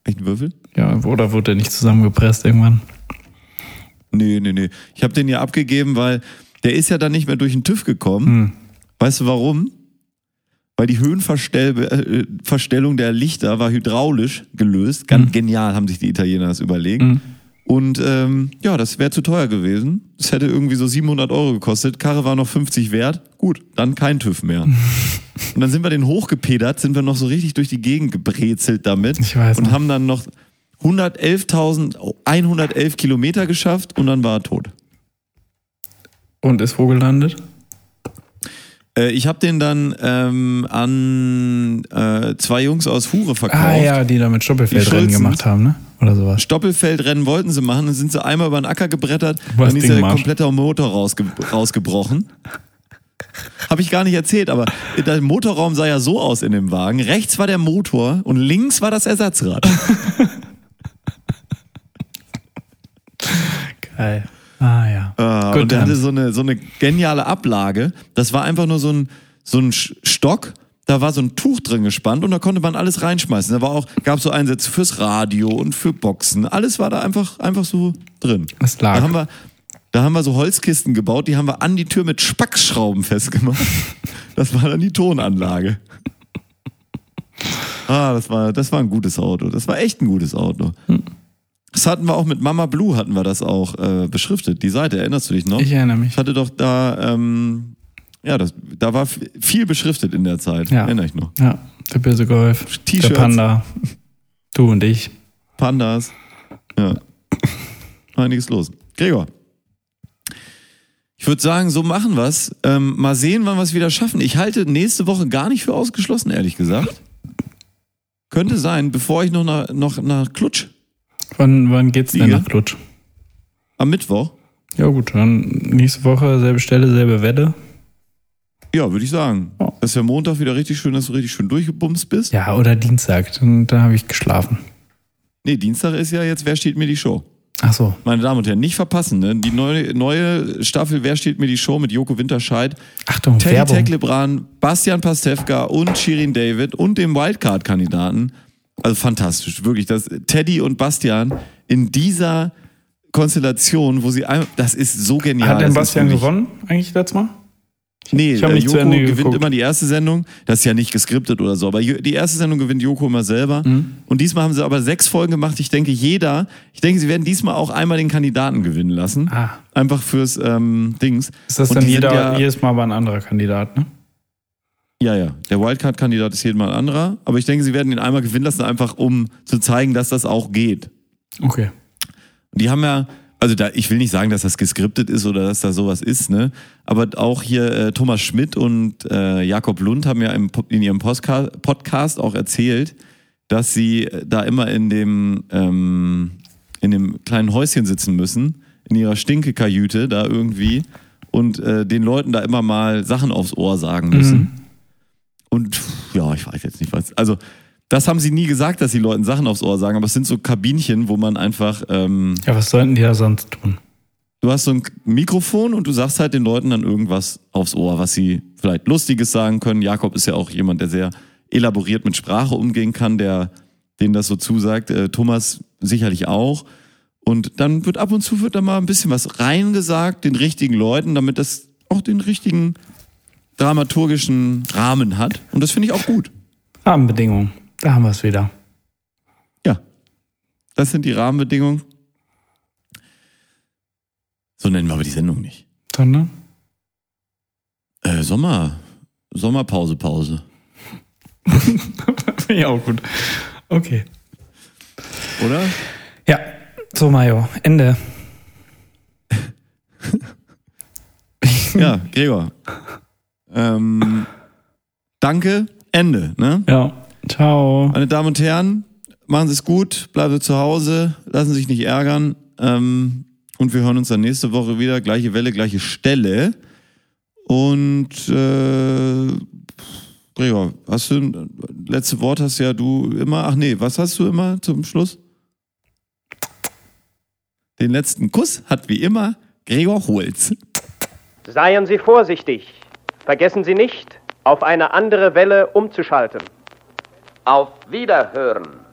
Echt ein Würfel? Ja, oder wurde der nicht zusammengepresst irgendwann? Nee, nee, nee. Ich habe den ja abgegeben, weil der ist ja dann nicht mehr durch den TÜV gekommen. Hm. Weißt du warum? Weil die Höhenverstellung der Lichter war hydraulisch gelöst. Ganz genial haben sich die Italiener das überlegt. Mhm. Und ähm, ja, das wäre zu teuer gewesen. Es hätte irgendwie so 700 Euro gekostet. Karre war noch 50 wert. Gut, dann kein TÜV mehr. Und dann sind wir den hochgepedert, sind wir noch so richtig durch die Gegend gebrezelt damit. Ich weiß Und noch. haben dann noch 111.111 Kilometer geschafft und dann war er tot. Und ist wo gelandet? Äh, ich habe den dann ähm, an äh, zwei Jungs aus Hure verkauft. Ah ja, die da mit Stoppelfeldrennen gemacht haben, ne? Oder sowas. Stoppelfeldrennen wollten sie machen, dann sind sie einmal über den Acker gebrettert, Was dann ist der komplette Motor rausge rausgebrochen. Habe ich gar nicht erzählt, aber der Motorraum sah ja so aus in dem Wagen. Rechts war der Motor und links war das Ersatzrad. Geil. Ah ja. Gut, und der hatte so eine, so eine geniale Ablage. Das war einfach nur so ein, so ein Stock. Da war so ein Tuch drin gespannt und da konnte man alles reinschmeißen. Da war auch, gab so Einsätze fürs Radio und für Boxen. Alles war da einfach, einfach so drin. Es lag. Da haben wir, da haben wir so Holzkisten gebaut, die haben wir an die Tür mit Spackschrauben festgemacht. Das war dann die Tonanlage. Ah, das war, das war ein gutes Auto. Das war echt ein gutes Auto. Das hatten wir auch mit Mama Blue, hatten wir das auch äh, beschriftet. Die Seite, erinnerst du dich noch? Ich erinnere mich. Ich hatte doch da, ähm, ja, das, da war viel beschriftet in der Zeit. Ja. Erinnere ich noch. Ja, der böse Golf, der T-Shirts. Panda, du und ich. Pandas. Ja. Einiges los. Gregor. Ich würde sagen, so machen wir's. Ähm, mal sehen, wann wir es wieder schaffen. Ich halte nächste Woche gar nicht für ausgeschlossen, ehrlich gesagt. Könnte sein, bevor ich noch nach, noch nach Klutsch Wann, wann geht's denn nach Klutsch? am Mittwoch. Ja gut, dann nächste Woche selbe Stelle, selbe Wette. Ja, würde ich sagen. Ja. Das ist ja Montag wieder richtig schön, dass du richtig schön durchgebumst bist. Ja, oder Dienstag. Dann, da habe ich geschlafen. Nee, Dienstag ist ja jetzt, wer steht mir die Show? Ach so. Meine Damen und Herren, nicht verpassen, ne? Die neue, neue Staffel Wer steht mir die Show mit Joko Winterscheid, Achtung, Teddy Werbung. Teklebran, Bastian Pastewka und Shirin David und dem Wildcard-Kandidaten. Also fantastisch, wirklich. Das, Teddy und Bastian in dieser Konstellation, wo sie ein, das ist so genial. Hat denn Bastian gewonnen eigentlich letztes Mal? Nee, Ich äh, Joko gewinnt geguckt. immer die erste Sendung. Das ist ja nicht geskriptet oder so, aber die erste Sendung gewinnt Joko immer selber. Mhm. Und diesmal haben sie aber sechs Folgen gemacht. Ich denke, jeder, ich denke, sie werden diesmal auch einmal den Kandidaten gewinnen lassen. Ah. Einfach fürs ähm, Dings. Ist das Und dann jeder, ja, jedes Mal aber ein anderer Kandidat, ne? Ja, ja. Der Wildcard-Kandidat ist jedes Mal ein anderer. Aber ich denke, sie werden ihn einmal gewinnen lassen, einfach um zu zeigen, dass das auch geht. Okay. Und die haben ja, also da, ich will nicht sagen, dass das geskriptet ist oder dass da sowas ist, ne? Aber auch hier äh, Thomas Schmidt und äh, Jakob Lund haben ja im, in ihrem Postka Podcast auch erzählt, dass sie äh, da immer in dem, ähm, in dem kleinen Häuschen sitzen müssen, in ihrer Stinkekajüte da irgendwie und äh, den Leuten da immer mal Sachen aufs Ohr sagen müssen. Und ja, ich weiß jetzt nicht was. Also, das haben sie nie gesagt, dass die Leuten Sachen aufs Ohr sagen, aber es sind so Kabinchen, wo man einfach, ähm, Ja, was sollten die da sonst tun? du hast so ein Mikrofon und du sagst halt den Leuten dann irgendwas aufs Ohr, was sie vielleicht Lustiges sagen können. Jakob ist ja auch jemand, der sehr elaboriert mit Sprache umgehen kann, der denen das so zusagt. Äh, Thomas sicherlich auch. Und dann wird ab und zu wird da mal ein bisschen was reingesagt, den richtigen Leuten, damit das auch den richtigen dramaturgischen Rahmen hat. Und das finde ich auch gut. Rahmenbedingungen. Da haben wir es wieder. Ja. Das sind die Rahmenbedingungen. So nennen wir aber die Sendung nicht. Sondern? Äh, Sommer. Sommerpause, Pause. Finde ich auch gut. Okay. Oder? Ja, so Mario, Ende. Ja, Gregor. Ähm, danke, Ende. Ne? Ja, ciao. Meine Damen und Herren, machen Sie es gut, bleiben Sie zu Hause, lassen Sie sich nicht ärgern. Ähm, und wir hören uns dann nächste Woche wieder. Gleiche Welle, gleiche Stelle. Und äh, Gregor, hast du letzte Wort hast ja du immer. Ach nee, was hast du immer zum Schluss? Den letzten Kuss hat wie immer Gregor Holz. Seien Sie vorsichtig. Vergessen Sie nicht, auf eine andere Welle umzuschalten. Auf Wiederhören.